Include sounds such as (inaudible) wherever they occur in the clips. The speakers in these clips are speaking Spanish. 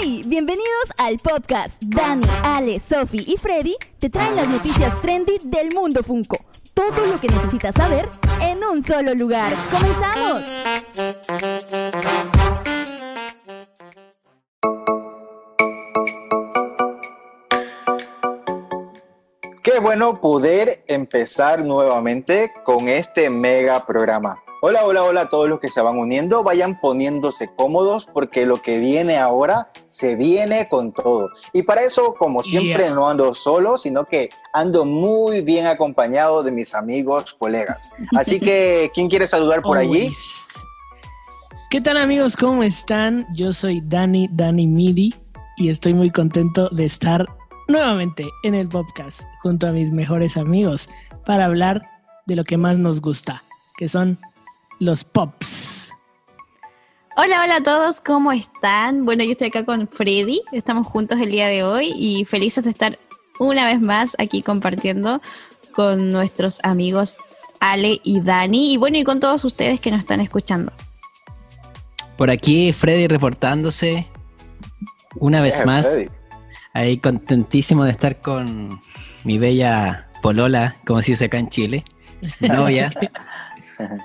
¡Hey! Bienvenidos al podcast. Dani, Ale, Sophie y Freddy te traen las noticias trendy del mundo Funko. Todo lo que necesitas saber en un solo lugar. ¡Comenzamos! Qué bueno poder empezar nuevamente con este mega programa. Hola, hola, hola a todos los que se van uniendo. Vayan poniéndose cómodos porque lo que viene ahora se viene con todo. Y para eso, como siempre, Yeah. no ando solo, sino que ando muy bien acompañado de mis amigos, colegas. Así que, (laughs) ¿quién quiere saludar por allí? ¿Qué tal amigos? ¿Cómo están? Yo soy Dani, Dani Midi, y estoy muy contento de estar nuevamente en el podcast junto a mis mejores amigos para hablar de lo que más nos gusta, que son los pops. Hola, hola a todos, ¿cómo están? Bueno, yo estoy acá con Freddy, estamos juntos el día de hoy y felices de estar una vez más aquí compartiendo con nuestros amigos Ale y Dani y bueno, y con todos ustedes que nos están escuchando. Por aquí Freddy reportándose una vez más. Freddy. Ahí contentísimo de estar con mi bella Polola, como se dice acá en Chile, (laughs) novia.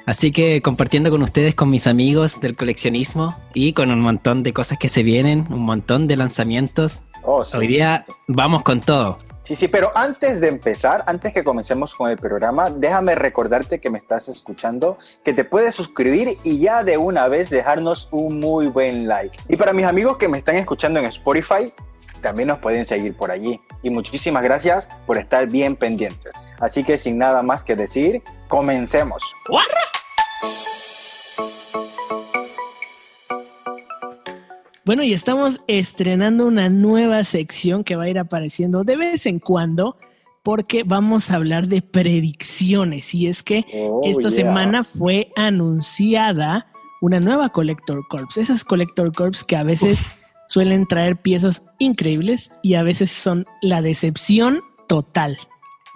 Así que compartiendo con ustedes, con mis amigos del coleccionismo y con un montón de cosas que se vienen, un montón de lanzamientos. Oh, sí. Hoy día vamos con todo. Sí, sí, pero antes de empezar, antes que comencemos con el programa, déjame recordarte que me estás escuchando, que te puedes suscribir y ya de una vez dejarnos un muy buen like. Y para mis amigos que me están escuchando en Spotify, también nos pueden seguir por allí. Y muchísimas gracias por estar bien pendientes. Así que sin nada más que decir, comencemos. Bueno, y estamos estrenando una nueva sección que va a ir apareciendo de vez en cuando porque vamos a hablar de predicciones. Y es que Oh, esta yeah. semana fue anunciada una nueva Collector Corps. Esas Collector Corps que a veces suelen traer piezas increíbles y a veces son la decepción total.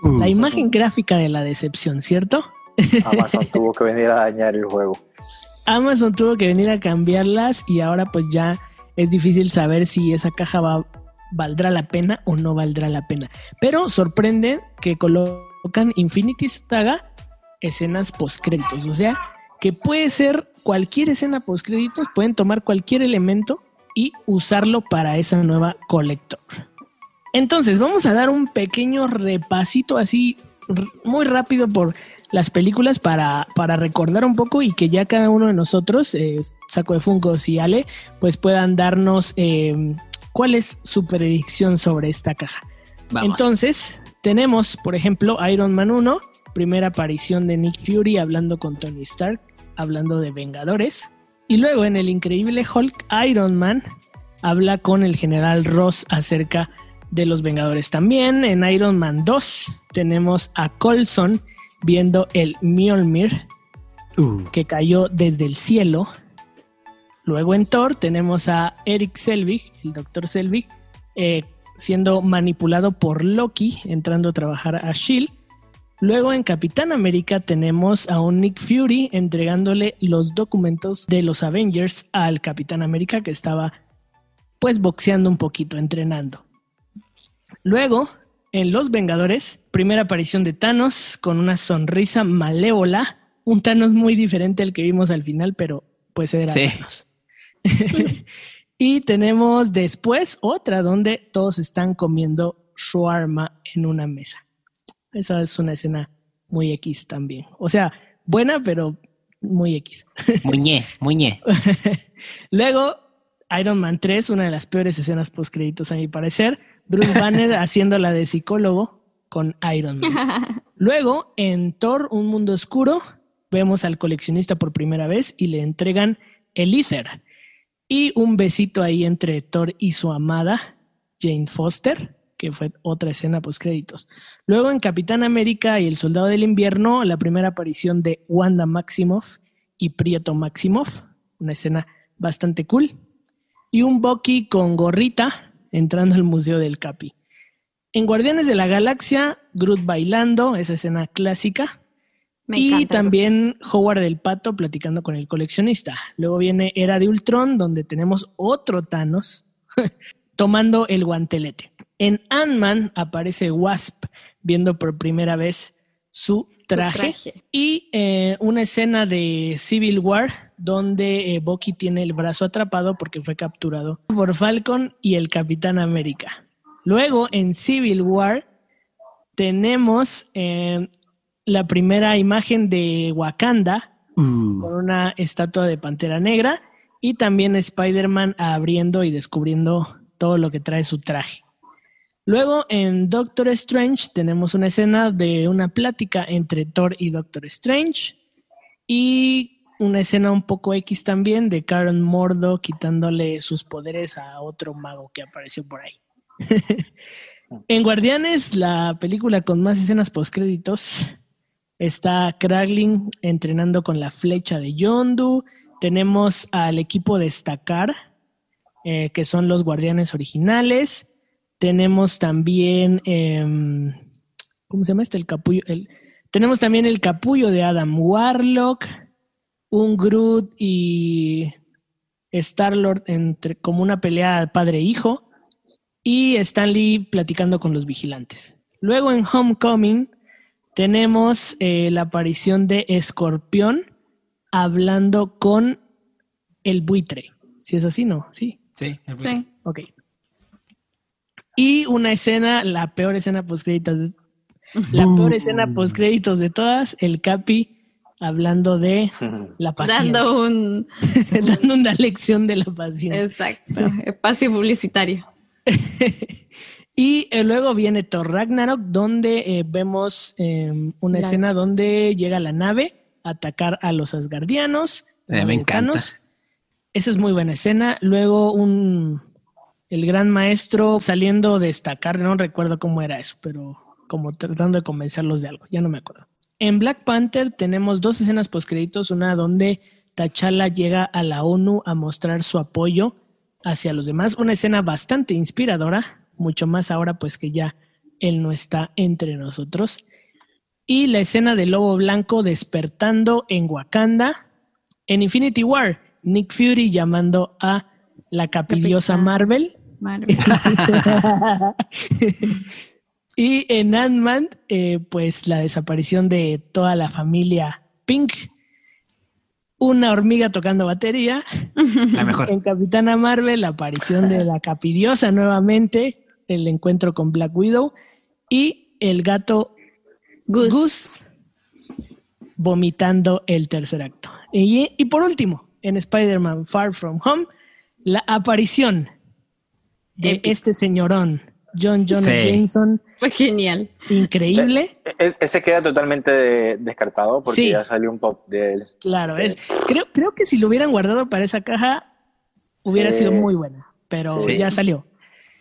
Uh, La imagen gráfica de la decepción, ¿cierto? Amazon (laughs) tuvo que venir a dañar el juego. Amazon tuvo que venir a cambiarlas y ahora pues ya es difícil saber si esa caja va, valdrá la pena o no valdrá la pena. Pero sorprende que colocan Infinity Saga escenas postcréditos, o sea, que puede ser cualquier escena postcréditos, pueden tomar cualquier elemento y usarlo para esa nueva Collector. Entonces, vamos a dar un pequeño repasito así muy rápido por las películas para, para recordar un poco y que ya cada uno de nosotros, eh, Saco de Funkos y Ale, pues puedan darnos eh, cuál es su predicción sobre esta caja. vamos. Entonces, tenemos, por ejemplo, Iron Man 1, primera aparición de Nick Fury hablando con Tony Stark, hablando de Vengadores. Y luego en el increíble Hulk, Iron Man habla con el general Ross acerca de los Vengadores. También en Iron Man 2 tenemos a Coulson viendo el Mjolnir Uh, que cayó desde el cielo. Luego en Thor tenemos a Eric Selvig, el doctor Selvig, eh, siendo manipulado por Loki, entrando a trabajar a Shield. Luego en Capitán América tenemos a un Nick Fury entregándole los documentos de los Avengers al Capitán América que estaba pues boxeando un poquito, entrenando. Luego, en Los Vengadores, primera aparición de Thanos con una sonrisa malévola, un Thanos muy diferente al que vimos al final, pero pues era Sí. Thanos. (laughs) y tenemos después otra donde todos están comiendo shawarma en una mesa. Esa es una escena muy X también. O sea, buena, pero muy X. (laughs) muñe, muñe. Luego, Iron Man 3, una de las peores escenas post créditos a mi parecer. Bruce Banner haciendo la de psicólogo con Iron Man. (laughs) Luego, en Thor, Un Mundo Oscuro, vemos al coleccionista por primera vez y le entregan el Ether. Y un besito ahí entre Thor y su amada, Jane Foster, que fue otra escena post créditos. Luego en Capitán América y El Soldado del Invierno, la primera aparición de Wanda Maximoff y Prieto Maximoff, una escena bastante cool. Y un Bucky con gorrita entrando al Museo del Capi. En Guardianes de la Galaxia, Groot bailando, esa escena clásica. Me y encanta. también Howard del Pato platicando con el coleccionista. Luego viene Era de Ultron, donde tenemos otro Thanos, (laughs) tomando el guantelete. En Ant-Man aparece Wasp viendo por primera vez su traje, traje. y eh, una escena de Civil War donde eh, Bucky tiene el brazo atrapado porque fue capturado por Falcon y el Capitán América. Luego en Civil War tenemos eh, la primera imagen de Wakanda Uh, con una estatua de Pantera Negra y también Spider-Man abriendo y descubriendo todo lo que trae su traje. Luego en Doctor Strange tenemos una escena de una plática entre Thor y Doctor Strange y una escena un poco X también de Karen Mordo quitándole sus poderes a otro mago que apareció por ahí. (laughs) en Guardianes, la película con más escenas postcréditos, está Kraglin entrenando con la flecha de Yondu. Tenemos al equipo Destacar, eh, que son los guardianes originales. Tenemos también, em, ¿cómo se llama este? El capullo. el- tenemos también el capullo de Adam Warlock, un Groot y Star-Lord entre, como una pelea padre-hijo. Y Stanley platicando con los vigilantes. Luego en Homecoming tenemos eh, la aparición de Escorpión hablando con el buitre. Si es así, ¿no? Sí. sí, el- Sí. Ok. Y una escena, la peor escena postcréditos, de- la peor escena postcréditos de todas, el Capi hablando de (laughs) la paciencia, Dando un. (laughs) dando una lección de la paciencia. Exacto. Espacio publicitario. (laughs) Y eh, luego viene Thor Ragnarok, donde eh, vemos eh, una La- escena donde llega la nave a atacar a los asgardianos, Eh, me americanos. Esa es muy buena escena. Luego un el gran maestro saliendo de destacar, no recuerdo cómo era eso, pero como tratando de convencerlos de algo, ya no me acuerdo. En Black Panther tenemos dos escenas postcréditos, una donde T'Challa llega a la ONU a mostrar su apoyo hacia los demás, una escena bastante inspiradora, mucho más ahora pues que ya él no está entre nosotros. Y la escena del lobo blanco despertando en Wakanda. En Infinity War, Nick Fury llamando a la capidiosa. Marvel. Marvel. (laughs) (laughs) y en Ant-Man, eh, pues la desaparición de toda la familia Pink. Una hormiga tocando batería. La mejor. En Capitana Marvel, la aparición de la capidiosa nuevamente. El encuentro con Black Widow. Y el gato Gus. Gus vomitando el tercer acto. Y, y por último, en Spider-Man Far From Home, la aparición de este señorón, John Jonah Sí. Jameson, (laughs) Fue genial. increíble. E- ese queda totalmente de- descartado porque Sí. ya salió un pop de él. Claro, es, creo, creo que si lo hubieran guardado para esa caja, hubiera Sí. sido muy buena, pero Sí. ya salió.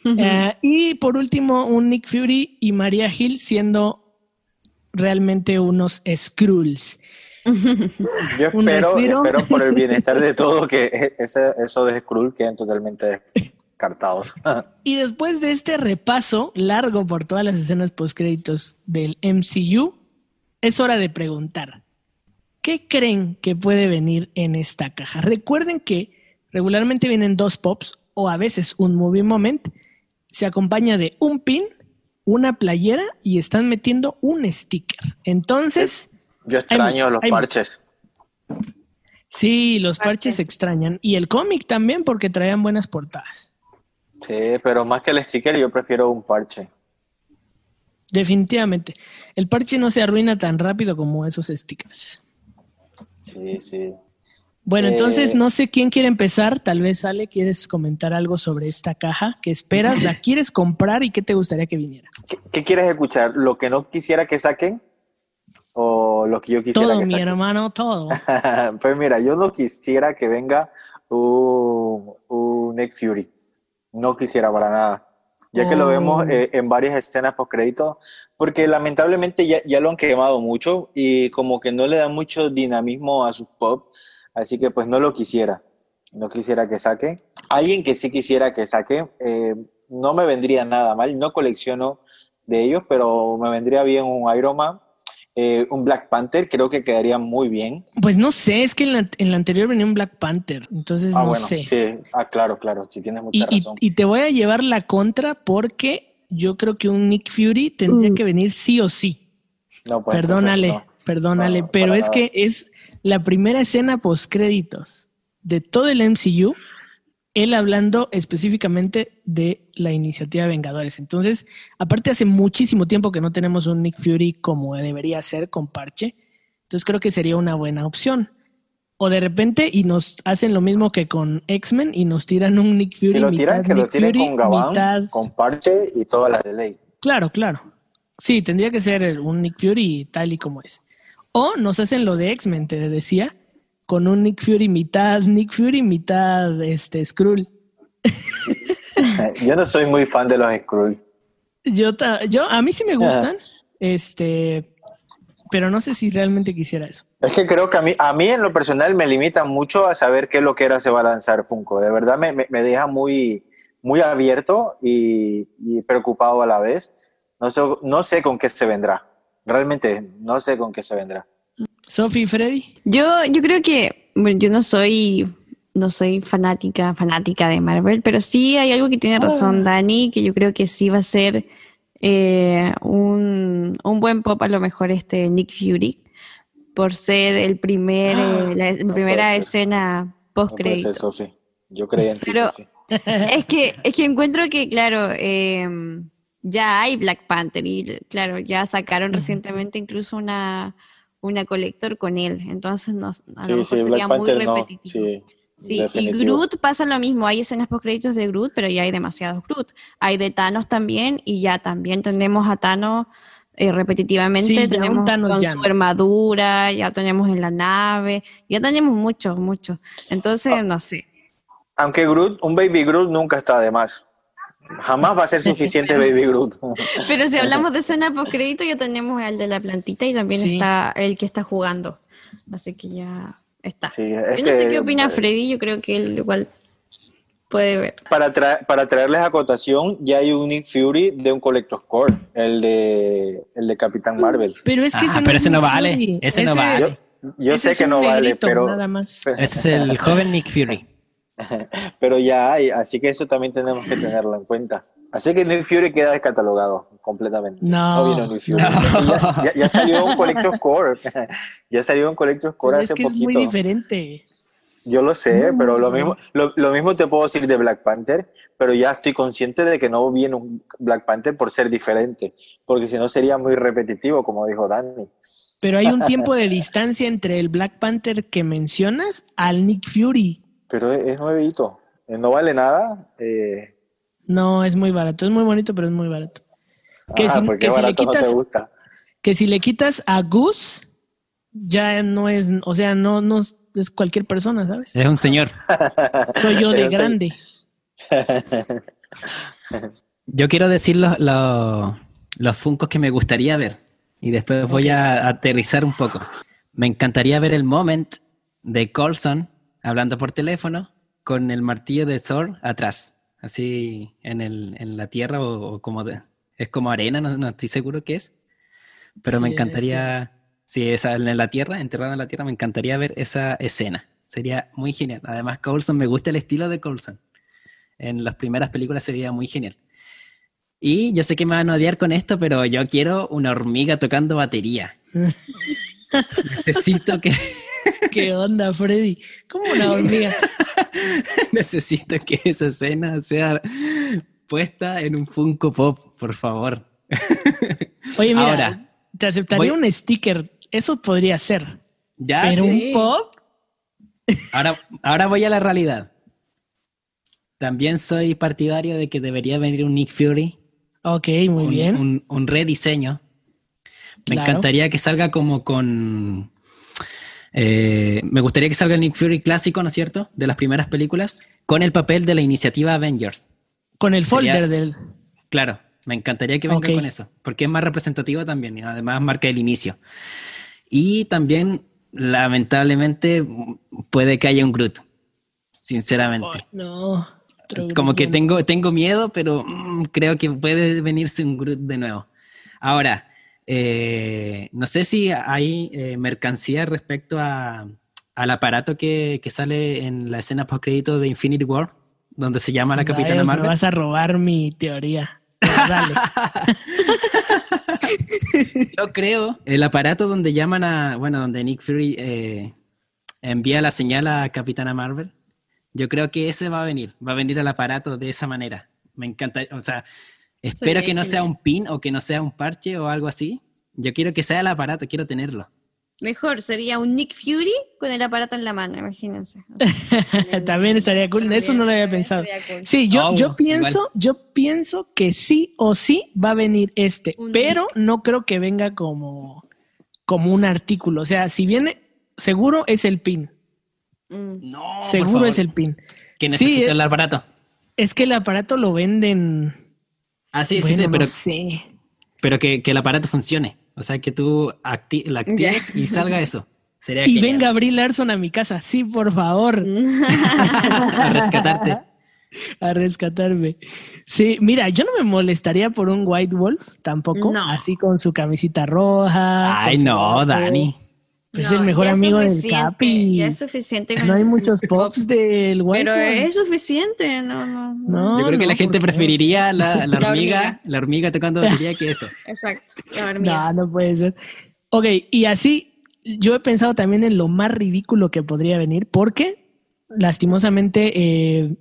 Eh, y por último, un Nick Fury y Maria Hill siendo realmente unos Skrulls. (laughs) Yo espero, espero por el bienestar de (laughs) todos que ese, eso de Skrull queden totalmente descartados. (laughs) Y después de este repaso largo por todas las escenas postcréditos del MCU, es hora de preguntar, ¿qué creen que puede venir en esta caja? Recuerden que regularmente vienen dos pops o a veces un movie moment, se acompaña de un pin, una playera y están metiendo un sticker. Entonces, Yo extraño mucho, los parches. sí, los parches se extrañan y el cómic también porque traían buenas portadas. Sí, pero más que el sticker yo prefiero un parche. Definitivamente. El parche no se arruina tan rápido como esos stickers. Sí, sí. Bueno, Eh, entonces no sé quién quiere empezar. Tal vez Ale, ¿quieres comentar algo sobre esta caja? ¿Qué esperas? ¿La (laughs) quieres comprar y qué te gustaría que viniera? ¿Qué, qué quieres escuchar? ¿Lo que no quisiera que saquen? ¿O lo que yo quisiera Todo, que mi hermano, todo. (laughs) pues mira, yo no quisiera que venga un, un Nick Fury. No quisiera para nada. Ya que lo Oh. vemos eh, en varias escenas post crédito, porque lamentablemente ya, ya lo han quemado mucho y como que no le da mucho dinamismo a sus pop, así que pues no lo quisiera. No quisiera que saque. Alguien que sí quisiera que saque, eh, no me vendría nada mal. No colecciono de ellos, pero me vendría bien un Iron Man eh, un Black Panther, creo que quedaría muy bien. Pues no sé, es que en la, en la anterior venía un Black Panther, entonces ah, no bueno, sé. sí, ah, claro, claro, sí tienes mucha Y, razón. y te voy a llevar la contra porque yo creo que un Nick Fury tendría Uh. que venir sí o sí. no, pues, perdónale, entonces, no. perdónale, No, pero es nada. que es la primera escena post créditos de todo el MCU, él hablando específicamente de la iniciativa Vengadores. Entonces, aparte hace muchísimo tiempo que no tenemos un Nick Fury como debería ser con parche, entonces creo que sería una buena opción. O de repente y nos hacen lo mismo que con X-Men y nos tiran un Nick Fury. Si lo tiran, mitad que lo Nick tiren Fury, con Gabán, mitad- con parche y todas las de ley. Claro, claro. Sí, tendría que ser un Nick Fury tal y como es. O nos hacen lo de X-Men, te decía, con un Nick Fury mitad Nick Fury, mitad este Skrull. Yo no soy muy fan de los Skrull. Yo, ta- yo, a mí sí me gustan, este, pero no sé si realmente quisiera eso. Es que creo que a mí, a mí en lo personal me limita mucho a saber qué lo que era se va a lanzar Funko. De verdad me, me- me deja muy, muy abierto y, y preocupado a la vez. No sé, no sé con qué se vendrá. Realmente no sé con qué se vendrá. Sophie y Freddy. Yo, yo creo que, bueno, yo no soy, no soy fanática, fanática de Marvel, pero sí hay algo que tiene razón Dani, que yo creo que sí va a ser eh, un, un buen pop a lo mejor este Nick Fury, por ser el primer, eh, la, la No primera puede ser. escena No post crédito. Sofi. Yo creía en ti, Pero- Sofi. (laughs) Es que, es que encuentro que, claro, eh, ya hay Black Panther y, claro, ya sacaron recientemente incluso una, una colector con él. Entonces, no, a lo Sí, mejor sí, sería Black muy Panther no. repetitivo. Sí, Sí, y. Groot pasa lo mismo. Hay escenas post créditos de Groot, pero ya hay demasiados Groot. Hay de Thanos también, y ya también tenemos a Thanos eh, repetitivamente. Sí, tenemos Thanos con ya su armadura, ya tenemos en la nave, ya tenemos muchos, muchos. Entonces, Ah. no sé. Aunque Groot, un Baby Groot nunca está de más. Jamás va a ser suficiente (laughs) Baby Groot. Pero si hablamos de escena (laughs) post crédito, ya tenemos el de la plantita y también Sí. está el que está jugando. Así que ya está. Sí, es Yo no sé que, qué opina eh, Freddy, yo creo que él igual puede ver. Para, tra- para traerles acotación, ya hay un Nick Fury de un Collector's Core, el de, el de Capitán Marvel. Pero es que Ah, ese pero es ese no vale, Fury. ese no vale. Yo, yo ese sé es que un no vale, pero, Nada más. Es el joven Nick Fury. (laughs) pero ya hay, así que eso también tenemos que tenerlo en cuenta. Así que Nick Fury queda descatalogado completamente. No, vino Nick Fury. no. Ya, ya- ya salió un Collector's Core. (laughs) ya salió un Collector's Core Pero hace es que es poquito. muy diferente. Yo lo sé, No. pero lo mismo, lo, lo mismo te puedo decir de Black Panther, pero ya estoy consciente de que no viene un Black Panther por ser diferente, porque si no sería muy repetitivo, como dijo Danny. Pero hay un tiempo (laughs) de distancia entre el Black Panther que mencionas al Nick Fury. Pero es, es nuevito, eh, no vale nada. Eh, No, es muy barato. Es muy bonito, pero es muy barato. Que ah, si- porque que si le no quitas- te gusta. Que si le quitas a Gus, ya no es, o sea, no, no es- es cualquier persona, ¿sabes? Es un señor. (laughs) Soy yo de grande. (laughs) Yo quiero decir los, los, los funcos que me gustaría ver. Y después voy a aterrizar un poco. Me encantaría ver el moment de Colson hablando por teléfono con el martillo de Thor atrás. Así en, el, en la tierra o, o como de- es como arena, no, no estoy seguro qué es. Pero Sí, me encantaría, si es en la tierra, enterrado en la tierra, me encantaría ver esa escena. Sería muy genial. Además, Coulson, me gusta el estilo de Coulson. En las primeras películas se veía muy genial. Y yo sé que me van a odiar con esto, pero yo quiero una hormiga tocando batería. (laughs) Necesito que, ¿Qué onda, Freddy? Como una hormiga. (laughs) necesito que esa escena sea puesta en un Funko Pop, por favor. (laughs) Oye, mira, Ahora, te aceptaría voy- un sticker. Eso podría ser. Ya, pero sí. un pop, Ahora, ahora voy a la realidad. También soy partidario de que debería venir un Nick Fury, ok, muy un, bien. un- un rediseño. Me Claro. encantaría que salga como con... eh, me gustaría que salga el Nick Fury clásico, ¿no es cierto? De las primeras películas, con el papel de la iniciativa Avengers. Con el sería- folder del. Claro, me encantaría que venga Ok. con eso, porque es más representativo también y además marca el inicio. Y también, lamentablemente, puede que haya un Groot, sinceramente. Ay, no. Como que tengo, tengo miedo, pero mm, creo que puede venirse un Groot de nuevo. Ahora, eh, no sé si hay eh, mercancía respecto a, al aparato que, que sale en la escena post crédito de Infinity War, donde se llama la Capitana Marvel. Me vas a robar mi teoría. Dale. (laughs) Yo creo el aparato donde llaman a, bueno, donde Nick Fury eh, envía la señal a Capitana Marvel. Yo creo que ese va a venir, va a venir al aparato de esa manera. Me encanta, o sea, espero que no sea un pin o que no sea un parche o algo así. Yo quiero que sea el aparato, quiero tenerlo. Mejor sería un Nick Fury con el aparato en la mano, imagínense. (laughs) (laughs) También estaría cool. Eso no lo había pensado. Cool. Sí, yo, Oh, yo pienso, yo pienso que sí o sí va a venir este, Un pero no creo que venga como, como un artículo. O sea, si viene, seguro es el pin. Mm. No, por seguro favor, es el pin. que Sí, necesito eh. el aparato. Es que el aparato lo venden. Ah, sí, sí, bueno, sí, no pero, sé. pero que, que el aparato funcione. O sea, que tú acti la actives y salga eso. (laughs) Sería Y genial. venga Brie Larson a mi casa, sí, por favor, (laughs) a rescatarte. (laughs) a rescatarme. Sí, mira, yo no me molestaría por un White Wolf tampoco, No. así con su camisita roja. Ay, no. Dani. Pues No, el mejor amigo del Capi. Ya es suficiente. con No hay muchos (laughs) pop, pops del White Pero es suficiente, no, no. No, Yo creo que no, la gente preferiría la, la (laughs) La hormiga, hormiga. la hormiga tocando batería que eso. (laughs) Exacto. La hormiga. No, no puede ser. Ok, y así yo he pensado también en lo más ridículo que podría venir, porque lastimosamente eh,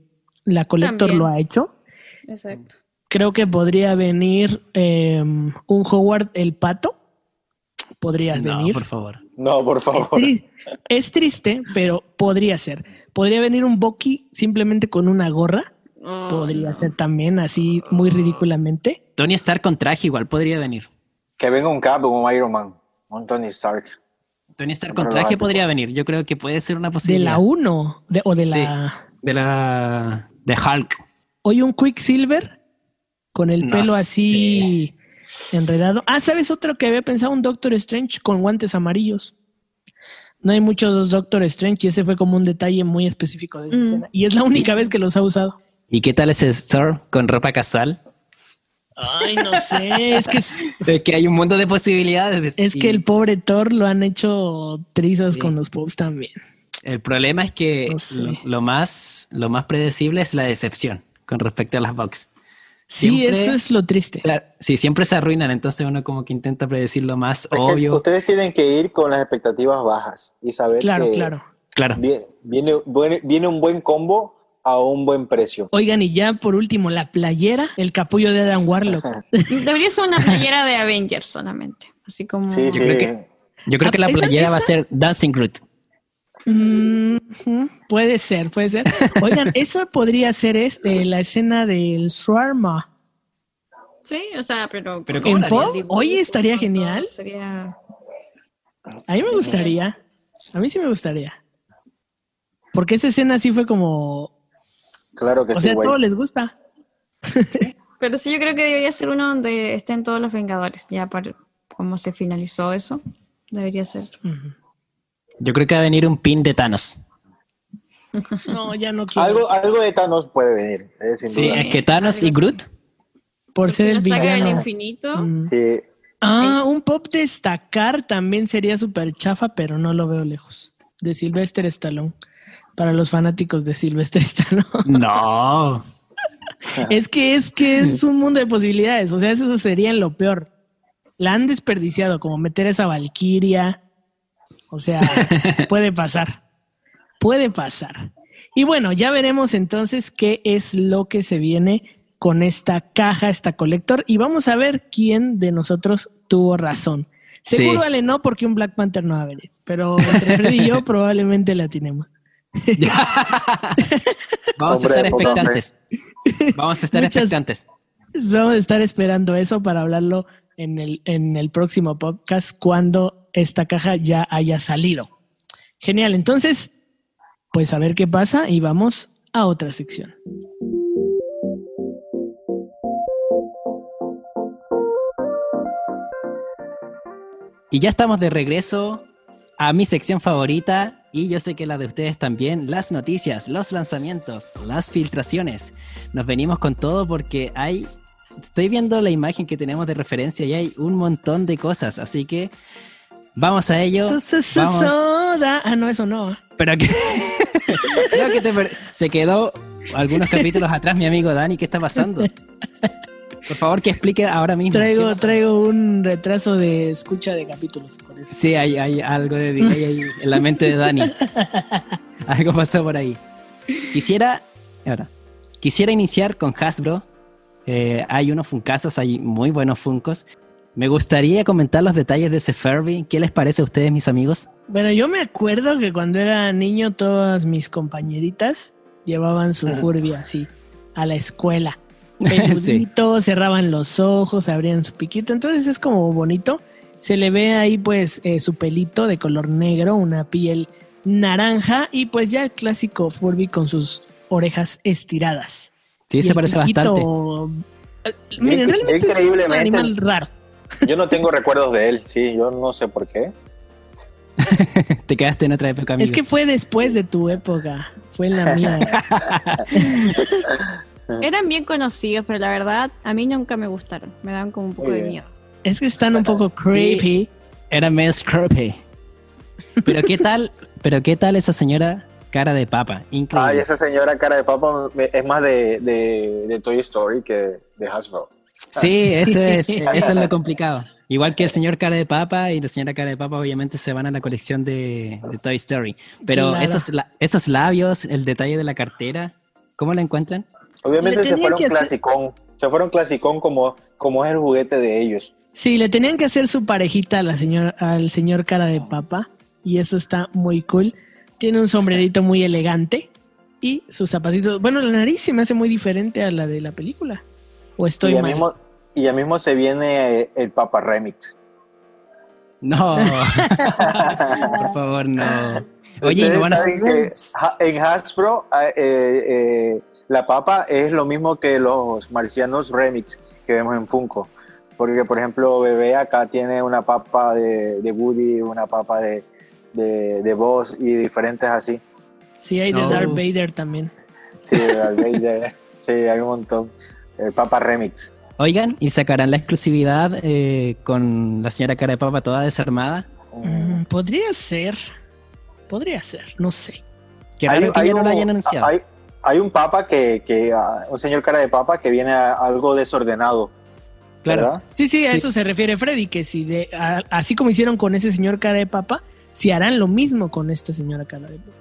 la Collector También. lo ha hecho. Exacto. Creo que podría venir eh, un Howard el Pato. Podría No, venir. por favor. No, por Es, favor. tri- es triste, pero podría ser. Podría venir un Bucky simplemente con una gorra. Oh, podría no. ser también así muy ridículamente. Tony Stark con traje igual podría venir. Que venga un Cap o un Iron Man. Un Tony Stark. Tony Stark con traje podría venir. Yo creo que puede ser una De posibilidad. la 1 de- o de la... De la... De Hulk. Hoy un Quicksilver con el No pelo así enredado. Ah, ¿sabes otro que había pensado? Un Doctor Strange con guantes amarillos. No hay muchos Doctor Strange y ese fue como un detalle muy específico de la Mm. escena. Y es la única vez que los ha usado. ¿Y qué tal ese Thor con ropa casual? Ay, no sé, es que es, (laughs) Es que hay un mundo de posibilidades. es y que el pobre Thor lo han hecho trizas Sí. con los pops también. el problema es que No sé. lo, lo más, lo más predecible es la decepción con respecto a las box. Sí, Siempre- esto es lo triste. Sí, siempre se arruinan, entonces uno como que intenta predecir lo más Es que obvio. ustedes tienen que ir con las expectativas bajas y saber Claro, que claro. Claro. Viene, viene, buen- viene un buen combo a un buen precio. Oigan, y ya por último, la playera, el capullo de Adam Warlock. (laughs) Debería ser una playera de Avengers solamente. Así como. Sí, sí. creo que- Yo creo Ah, que la esa- playera va a ser Dancing Groot. Mm, puede ser, puede ser. (laughs) Oigan, esa podría ser este, la escena del Swarma. Sí, o sea, pero. Pero con ¿cómo ¿En pop? Oye, estaría genial. Sería. A mí me gustaría. A mí sí me gustaría. Porque esa escena sí fue como. Claro que O sí, sea, a todos les gusta. (laughs) Pero sí, yo creo que debería ser uno donde estén todos los Vengadores. Ya para cómo se finalizó eso, debería ser. Yo creo que va a venir un pin de Thanos. No, ya no quiero. Algo, algo de Thanos puede venir, eh, sin Sí, duda. es que Thanos y Groot. por ser el la saga del villano. infinito. Mm. Sí. Ah, un pop destacar también sería súper chafa, pero no lo veo lejos. De Sylvester Stallone. Para los fanáticos de Sylvester (laughs) Stallone. No. (laughs) Es que es que es un mundo de posibilidades. O sea, eso sería en lo peor. La han desperdiciado, como meter esa Valkyria. O sea, puede (laughs) pasar. Puede pasar. Y bueno, ya veremos entonces qué es lo que se viene con esta caja, esta colector. Y vamos a ver quién de nosotros tuvo razón. Sí. Seguro Ale no, porque un Black Panther no va a venir. Pero entre Freddy y yo (laughs) probablemente la tenemos. (laughs) Vamos Hombre a estar expectantes. Vamos a estar Muchas- expectantes. Vamos a estar esperando eso para hablarlo en el, en el próximo podcast cuando esta caja ya haya salido. Genial, entonces, pues a ver qué pasa y vamos a otra sección. Y ya estamos de regreso a mi sección favorita y yo sé que la de ustedes también, las noticias, los lanzamientos, las filtraciones. Nos venimos con todo porque hay estoy viendo la imagen que tenemos de referencia y hay un montón de cosas, así que vamos a ello. Entonces, Vamos. soda. Ah, no, eso no. Pero que, (laughs) creo que te per- se quedó algunos capítulos atrás mi amigo Dani, ¿qué está pasando? Por favor, que explique ahora mismo. ¿qué Traigo, traigo un retraso de escucha de capítulos, por eso. Sí, hay, hay algo de delay ahí en la mente de Dani. Algo pasó por ahí. Quisiera, ahora, quisiera iniciar con Hasbro. Eh, hay unos funcazos, hay muy buenos funcos. Me gustaría comentar los detalles de ese Furby. ¿Qué les parece a ustedes, mis amigos? Bueno, yo me acuerdo que cuando era niño todas mis compañeritas llevaban su Furby así a la escuela. (laughs) Peludito, cerraban los ojos, abrían su piquito, entonces es como bonito. Se le ve ahí pues eh, su pelito de color negro, una piel naranja y pues ya el clásico Furby con sus orejas estiradas. Sí, Y se el parece piquito- Eh, Miren, realmente es un animal raro. Yo no tengo recuerdos de él, sí, yo no sé por qué. (laughs) Te quedaste en otra época, amigo. Es que fue después de tu época, fue en la mía. (laughs) Eran bien conocidos, pero la verdad a mí nunca me gustaron. Me daban como un poco de miedo. Es que están un poco creepy. Era medio Scurpy. Pero qué tal, pero qué tal esa señora cara de papa. Increíble. Ay, esa señora cara de papa me- es más de, de, de Toy Story que de Hasbro. Sí, eso (laughs) es, eso es lo complicado. Igual que el señor cara de papa y la señora cara de papa obviamente se van a la colección de, de Toy Story. Pero Claro. esos, la- esos labios, el detalle de la cartera, ¿cómo la encuentran? Obviamente se fueron clasicón, se fueron clasicón como, como es el juguete de ellos. Sí, le tenían que hacer su parejita a la señor, al señor cara de papa. Y eso está muy cool. Tiene un sombrerito muy elegante. Y sus zapatitos. Bueno, la nariz se me hace muy diferente a la de la película. O estoy y, ya mal. mismo, y ya mismo se viene eh, el Papa Remix. No, (laughs) por favor, no. Oye, ¿y Ustedes no van a saben que en Hasbro eh, eh, la papa es lo mismo que los marcianos Remix que vemos en Funko. Porque, por ejemplo, Bebé acá tiene una papa de, de Woody, una papa de, de, de Buzz y diferentes así. Sí, hay de. Darth Vader también. Sí, de Darth Vader. (laughs) sí, hay un montón. El Papa Remix. Oigan, ¿y sacarán la exclusividad eh, con la señora cara de papa toda desarmada? Mm, podría ser. Podría ser, no sé. Qué raro que ya no un- la hayan anunciado. Hay, hay un papa que, que ah, un señor cara de papa que viene a- algo desordenado. Claro. ¿verdad? Sí, sí, a Sí. eso se refiere Freddy, que si de, a- así como hicieron con ese señor cara de papa, si harán lo mismo con esta señora cara de papa.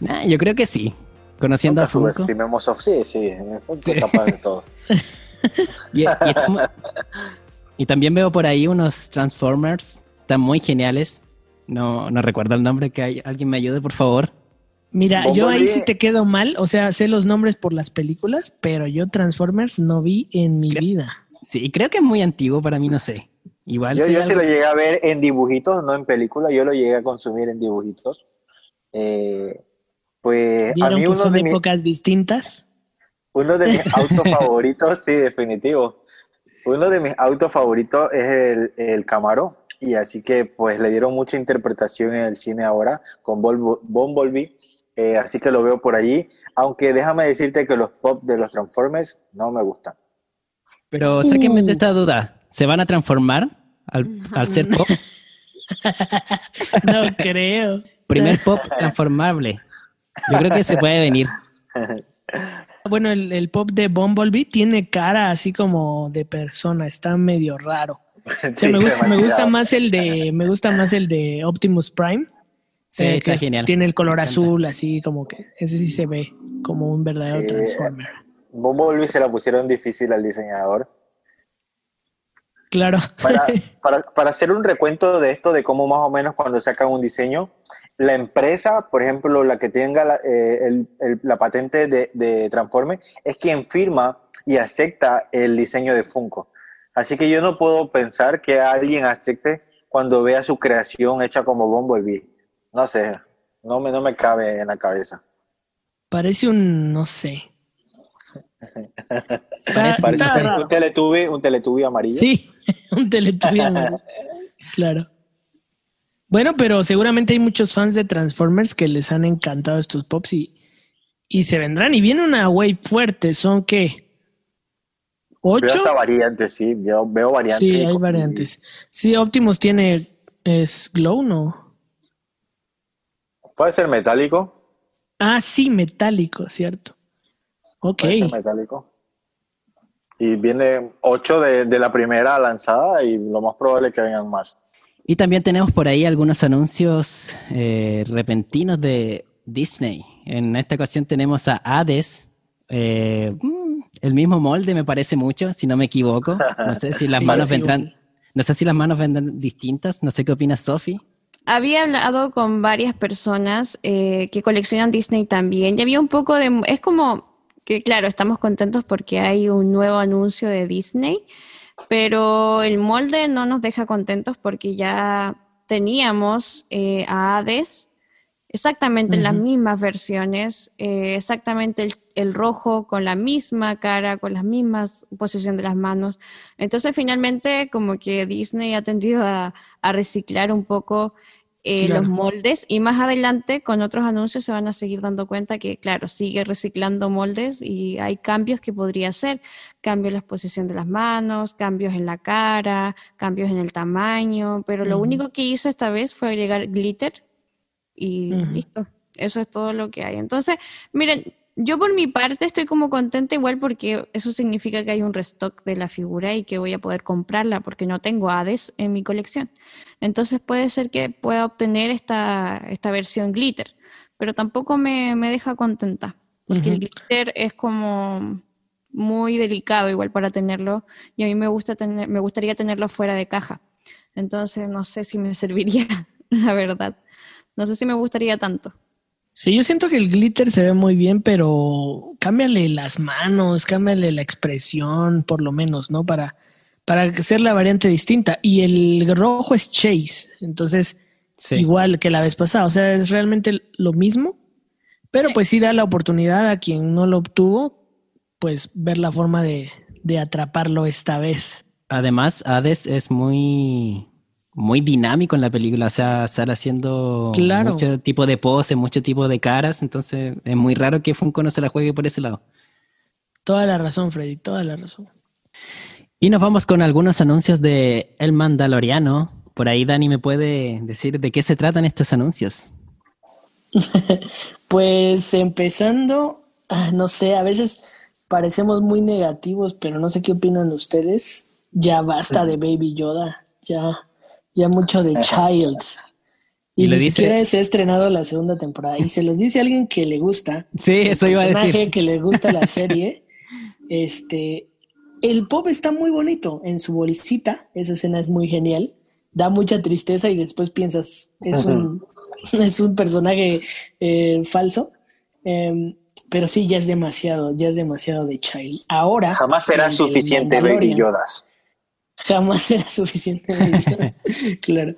Nah, yo creo que sí. Conociendo Nunca a Funko. subestimemos a Sí, sí, Funko Sí. es capaz de todo. (laughs) (laughs) Y, y estamos- y también veo por ahí unos Transformers. Están muy geniales. No, no recuerdo el nombre. Que hay, alguien me ayude, por favor. Mira, yo ahí sí te quedo mal, o sea, sé los nombres por las películas, pero yo Transformers no vi en mi vida. Sí, creo que es muy antiguo para mí, no sé. Igual Yo, sí yo sí lo llegué a ver en dibujitos, no en película. Yo lo llegué a consumir en dibujitos. Eh, pues a Vieron mí que uno son de, épocas distintas. Uno de mis (laughs) autos favoritos, sí, definitivo. Uno de mis autos favoritos es el, el Camaro. Y así que pues le dieron mucha interpretación en el cine ahora con Volvo- Bumblebee. Eh, así que lo veo por allí. Aunque déjame decirte que los pop de los Transformers no me gustan. Pero sáquenme Uh. de esta duda. ¿Se van a transformar al, al ser pop? (laughs) No creo. Primer pop transformable. Yo creo que se puede venir. (laughs) Bueno, el, el pop de Bumblebee tiene cara así como de persona, está medio raro. (laughs) O sea, Sí, me, gusta, me gusta demasiado. más el de, me gusta más el de Optimus Prime. Sí, eh, que genial. Tiene el color azul, así como que ese sí se ve como un verdadero Sí. Transformer. Bumblebee se la pusieron difícil al diseñador. Claro. Para, (laughs) para, para hacer un recuento de esto, de cómo más o menos cuando sacan un diseño, la empresa, por ejemplo, la que tenga la, eh, el- el- la patente de, de Transforme, es quien firma y acepta el diseño de Funko. Así que yo no puedo pensar que alguien acepte cuando vea su creación hecha como Bumblebee. No sé, no me, no me cabe en la cabeza. Parece un, no sé. Está, Parece- está ser raro. un teletubby, un teletubby amarillo. Sí, (laughs) un Teletubby amarillo. (laughs) Claro. Bueno, pero seguramente hay muchos fans de Transformers que les han encantado estos pops y, y se vendrán. Y viene una wave fuerte, son que ¿Ocho? Veo hasta variantes, sí. Yo veo variantes. Sí, hay variantes. Sí, Optimus tiene. ¿Es Glow, no? Puede ser metálico. Ah, sí, metálico, cierto. Ok. Metálico. Y viene 8 de, de la primera lanzada y lo más probable es que vengan más. Y también tenemos por ahí algunos anuncios eh, repentinos de Disney. En esta ocasión tenemos a Hades. eh, mm, el mismo molde me parece mucho, si no me equivoco. No sé si (laughs) las Sí, manos sí. vendrán. No sé si las manos vendrán distintas. No sé qué opina Sophie. Había hablado con varias personas eh, que coleccionan Disney también y había un poco de... Es como que, claro, estamos contentos porque hay un nuevo anuncio de Disney, pero el molde no nos deja contentos porque ya teníamos eh, a Hades exactamente en las mismas versiones, eh, exactamente el, el rojo con la misma cara, con las mismas posición de las manos. Entonces, finalmente, como que Disney ha tendido a, a reciclar un poco eh, Claro. los moldes y más adelante con otros anuncios se van a seguir dando cuenta que, claro, sigue reciclando moldes y hay cambios que podría hacer, cambios en la posición de las manos, cambios en la cara, cambios en el tamaño, pero lo único que hizo esta vez fue agregar glitter y listo. Eso es todo lo que hay. Entonces, miren, yo por mi parte estoy como contenta igual porque eso significa que hay un restock de la figura y que voy a poder comprarla porque no tengo Hades en mi colección. Entonces puede ser que pueda obtener esta, esta versión glitter, pero tampoco me, me deja contenta porque el glitter es como muy delicado igual para tenerlo y a mí me gusta tener, me gustaría tenerlo fuera de caja. Entonces no sé si me (laughs) serviría, la verdad. No sé si me gustaría tanto. Sí, yo siento que el glitter se ve muy bien, pero cámbiale las manos, cámbiale la expresión, por lo menos, ¿no? Para, para hacer la variante distinta. Y el rojo es Chase, entonces Sí. igual que la vez pasada. O sea, es realmente lo mismo, pero pues sí da la oportunidad a quien no lo obtuvo, pues ver la forma de, de atraparlo esta vez. Además, Hades es muy, muy dinámico en la película, o sea, sale haciendo Claro. mucho tipo de poses, mucho tipo de caras, entonces es muy raro que Funko no se la juegue por ese lado. Toda la razón, Freddy, toda la razón. Y nos vamos con algunos anuncios de El Mandaloriano. Por ahí Dani me puede decir de qué se tratan estos anuncios. (laughs) Pues empezando, ah, no sé, a veces parecemos muy negativos, pero no sé qué opinan ustedes. Ya basta de Baby Yoda, ya, ya mucho de Child. Y, Y ni dice- siquiera se ha estrenado la segunda temporada. Y se los dice alguien que le gusta, Sí, eso el iba a personaje decir. que le gusta la serie. este, el pop está muy bonito en su bolsita. Esa escena es muy genial. Da mucha tristeza y después piensas, es un, (laughs) es un personaje eh, falso. Em, pero sí, ya es demasiado, ya es demasiado de Child. Ahora. Jamás será suficiente Baby. Yodas. Jamás será (laughs) suficiente. (laughs) Claro.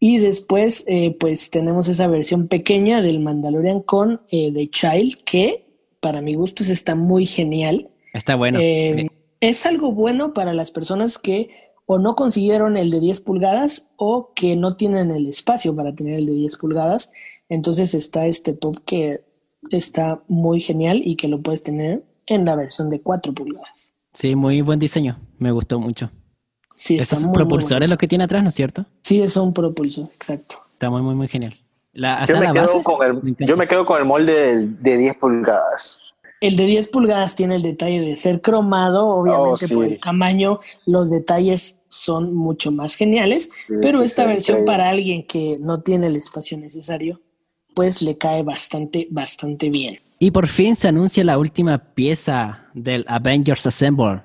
Y después, eh, pues tenemos esa versión pequeña del Mandalorian con eh, The Child, que para mi gusto es- está muy genial. Está bueno. Eh, sí. Es algo bueno para las personas que o no consiguieron el de 10 pulgadas o que no tienen el espacio para tener el de 10 pulgadas. Entonces está este pop que está muy genial y que lo puedes tener en la versión de 4 pulgadas. Sí, muy buen diseño. Me gustó mucho. Sí, Estos son muy, muy propulsores los que tiene atrás, ¿no es cierto? Sí, es un propulsor, exacto. Está muy, muy, muy genial. La, Yo me, la quedo base, con me el, encanta. yo me quedo con el molde del- de 10 pulgadas. El de 10 pulgadas tiene el detalle de ser cromado, obviamente Oh, sí. por el tamaño, los detalles son mucho más geniales, Sí, pero sí, esta sí, versión para alguien que no tiene el espacio necesario, pues le cae bastante, bastante bien. Y por fin se anuncia la última pieza del Avengers Assemble.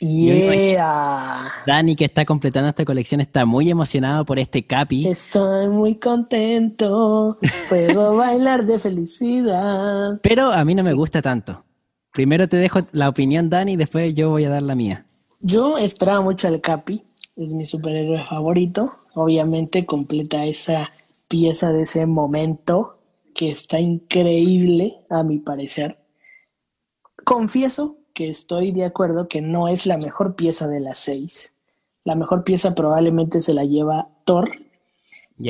Yeah. Dani, que está completando esta colección, está muy emocionado por este capi. Estoy muy contento, puedo (laughs) bailar de felicidad. Pero a mí no me gusta tanto. Primero te dejo la opinión, Dani, y después yo voy a dar la mía. Yo esperaba mucho al Capi, es mi superhéroe favorito. Obviamente completa esa pieza de ese momento que está increíble, a mi parecer. Confieso que estoy de acuerdo que no es la mejor pieza de las seis. La mejor pieza probablemente se la lleva Thor,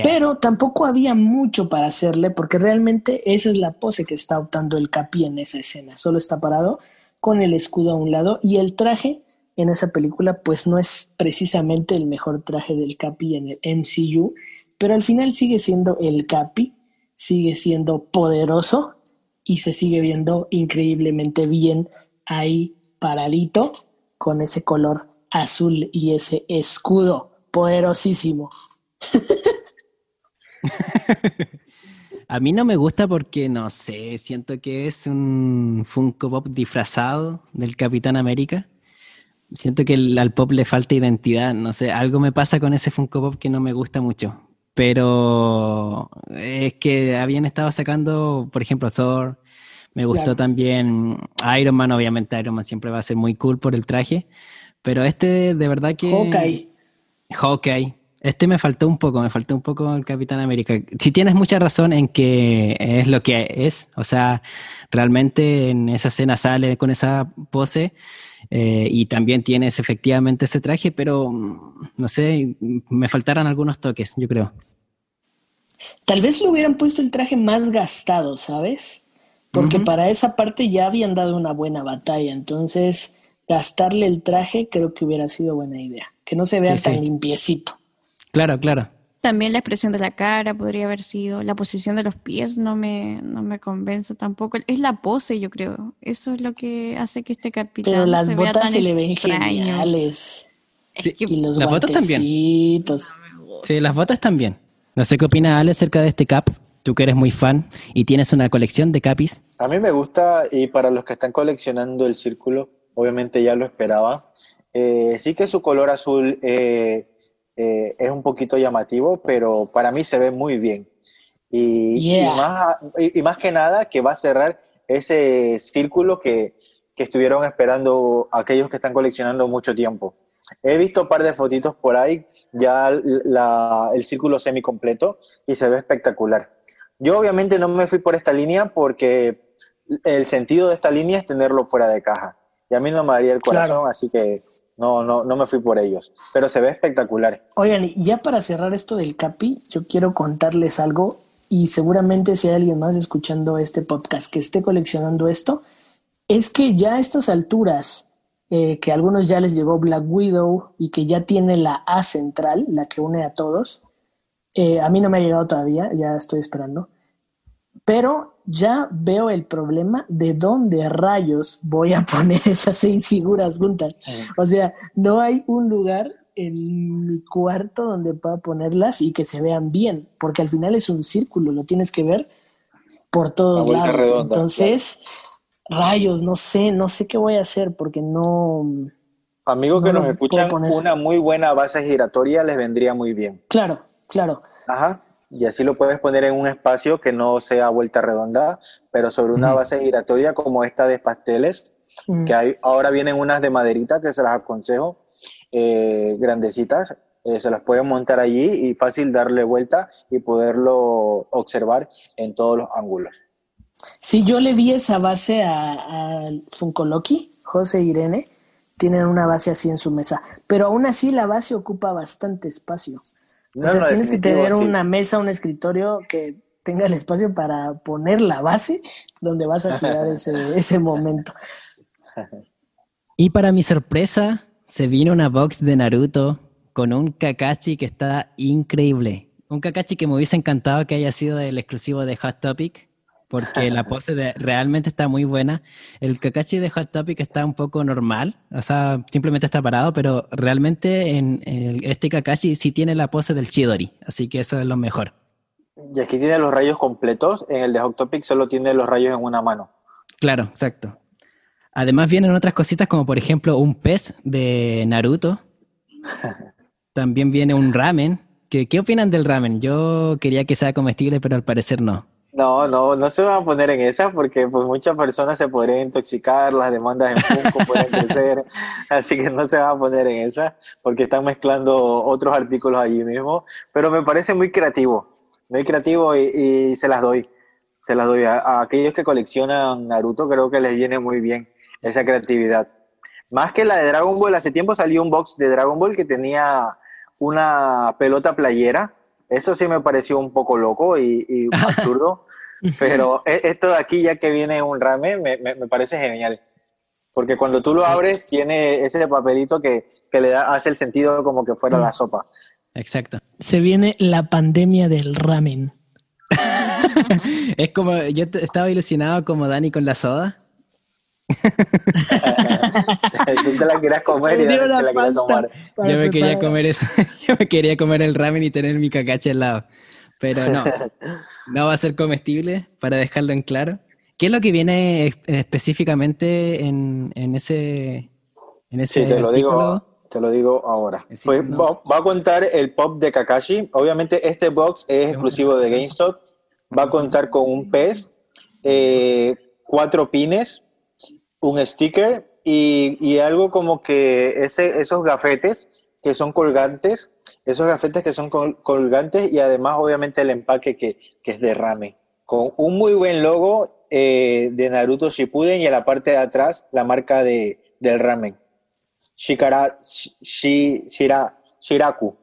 pero tampoco había mucho para hacerle porque realmente esa es la pose que está optando el Capi en esa escena. Solo está parado con el escudo a un lado y el traje en esa película, pues no es precisamente el mejor traje del Capi en el MCU, pero al final sigue siendo el Capi, sigue siendo poderoso y se sigue viendo increíblemente bien ahí paradito con ese color azul y ese escudo poderosísimo. (laughs) A mí no me gusta porque, no sé, siento que es un Funko Pop disfrazado del Capitán América. Siento que al pop le falta identidad, no sé, algo me pasa con ese Funko Pop que no me gusta mucho. Pero es que habían estado sacando, por ejemplo, Thor, me gustó también Iron Man, obviamente Iron Man siempre va a ser muy cool por el traje, pero este de verdad que... Hawkeye. Hawkeye. Este me faltó un poco, me faltó un poco el Capitán América. Si tienes mucha razón en que es lo que es, o sea, realmente en esa escena sale con esa pose eh, y también tienes efectivamente ese traje, pero mm, no sé, me faltaron algunos toques, yo creo. Tal vez le hubieran puesto el traje más gastado, ¿sabes? Porque para esa parte ya habían dado una buena batalla, entonces gastarle el traje creo que hubiera sido buena idea, que no se vea tan limpiecito. Claro, claro. También la expresión de la cara podría haber sido, la posición de los pies no me, no me convence tampoco. Es la pose, yo creo. Eso es lo que hace que este capitán Pero las se botas vea tan se le ven extraño. geniales. Sí, Y los las botas también. Sí, las botas también. No sé qué opina Ale acerca de este cap. Tú que eres muy fan y tienes una colección de capis. A mí me gusta y para los que están coleccionando el círculo, obviamente ya lo esperaba. Eh, sí que su color azul eh, eh, es un poquito llamativo, pero para mí se ve muy bien. Y, y Yeah. más, y, y más que nada que va a cerrar ese círculo que, que estuvieron esperando aquellos que están coleccionando mucho tiempo. He visto un par de fotitos por ahí, ya la- el círculo semi completo y se ve espectacular. Yo obviamente no me fui por esta línea porque el sentido de esta línea es tenerlo fuera de caja. Y a mí no me daría el corazón, Claro. así que no, no, no me fui por ellos. Pero se ve espectacular. Oigan, y ya para cerrar esto del Capi, yo quiero contarles algo y seguramente si hay alguien más escuchando este podcast que esté coleccionando esto, es que ya a estas alturas, eh, que a algunos ya les llegó Black Widow y que ya tiene la A central, la que une a todos, eh, a mí no me ha llegado todavía, ya estoy esperando, pero ya veo el problema de dónde rayos voy a (laughs) poner esas seis figuras juntas. O sea, no hay un lugar en mi cuarto donde pueda ponerlas y que se vean bien, porque al final es un círculo, lo tienes que ver por todos lados. redonda, Entonces, rayos, no sé, no sé qué voy a hacer porque no. Amigos que No nos escuchan, una muy buena base giratoria les vendría muy bien. Claro, claro. Ajá. Y así lo puedes poner en un espacio que no sea vuelta redonda, pero sobre una base giratoria como esta de pasteles, Mm. que hay, ahora vienen unas de maderita que se las aconsejo, eh, grandecitas, eh, se las pueden montar allí y fácil darle vuelta y poderlo observar en todos los ángulos. Sí, yo le vi esa base a, a Funko Loki, José Irene, tienen una base así en su mesa, pero aún así la base ocupa bastante espacio. No, o sea, no, tienes que tener sí. una mesa, un escritorio que tenga el espacio para poner la base donde vas a cuidar (laughs) ese, ese momento. Y para mi sorpresa, se vino una box de Naruto con un Kakashi que está increíble. Un Kakashi que me hubiese encantado que haya sido el exclusivo de Hot Topic, porque la (laughs) pose de- realmente está muy buena. El Kakashi de Hot Topic está un poco normal, o sea, simplemente está parado, pero realmente en el- este Kakashi sí tiene la pose del Chidori, así que eso es lo mejor. Y aquí tiene los rayos completos, en el de Hot Topic solo tiene los rayos en una mano. Claro, exacto. Además vienen otras cositas como por ejemplo un pez de Naruto. (laughs) También viene un ramen. ¿Qué, ¿Qué opinan del ramen? Yo quería que sea comestible, pero al parecer no. No, no, no se van a poner en esas porque pues muchas personas se podrían intoxicar, las demandas en Funko pueden crecer, (laughs) así que no se van a poner en esas porque están mezclando otros artículos allí mismo, pero me parece muy creativo, muy creativo y, se las doy, se las doy a aquellos que coleccionan Naruto, creo que les viene muy bien esa creatividad. Más que la de Dragon Ball, hace tiempo salió un box de Dragon Ball que tenía una pelota playera. Eso sí me pareció un poco loco y, y (laughs) absurdo. Pero e- esto de aquí, ya que viene un ramen, me, me- me parece genial. porque cuando tú lo abres tiene ese papelito que, que le da, hace el sentido como que fuera Mm. la sopa. Exacto. Se viene la pandemia del ramen. (laughs) Es como, yo estaba ilusionado como Dani con la soda. (laughs) tú te la querías comer y se la la tomar. Yo me quería comer eso. (laughs) Yo me quería comer el ramen y tener mi cacache al lado. Pero no, (laughs) no va a ser comestible, para dejarlo en claro. ¿Qué es lo que viene es- específicamente en, en ese, en ese Sí, te lo digo, te lo digo ahora. Sí, Pues no. va, va a contar el pop de Kakashi. Obviamente este box es exclusivo de GameStop. Va a contar con un pez, eh, cuatro pines, un sticker y, y algo como que ese, esos gafetes que son colgantes, esos gafetes que son col- colgantes y además obviamente el empaque que, que es de ramen. Con un muy buen logo eh, de Naruto Shippuden y en la parte de atrás la marca de, del ramen. Shikara, shi, shi- shira, Shiraku.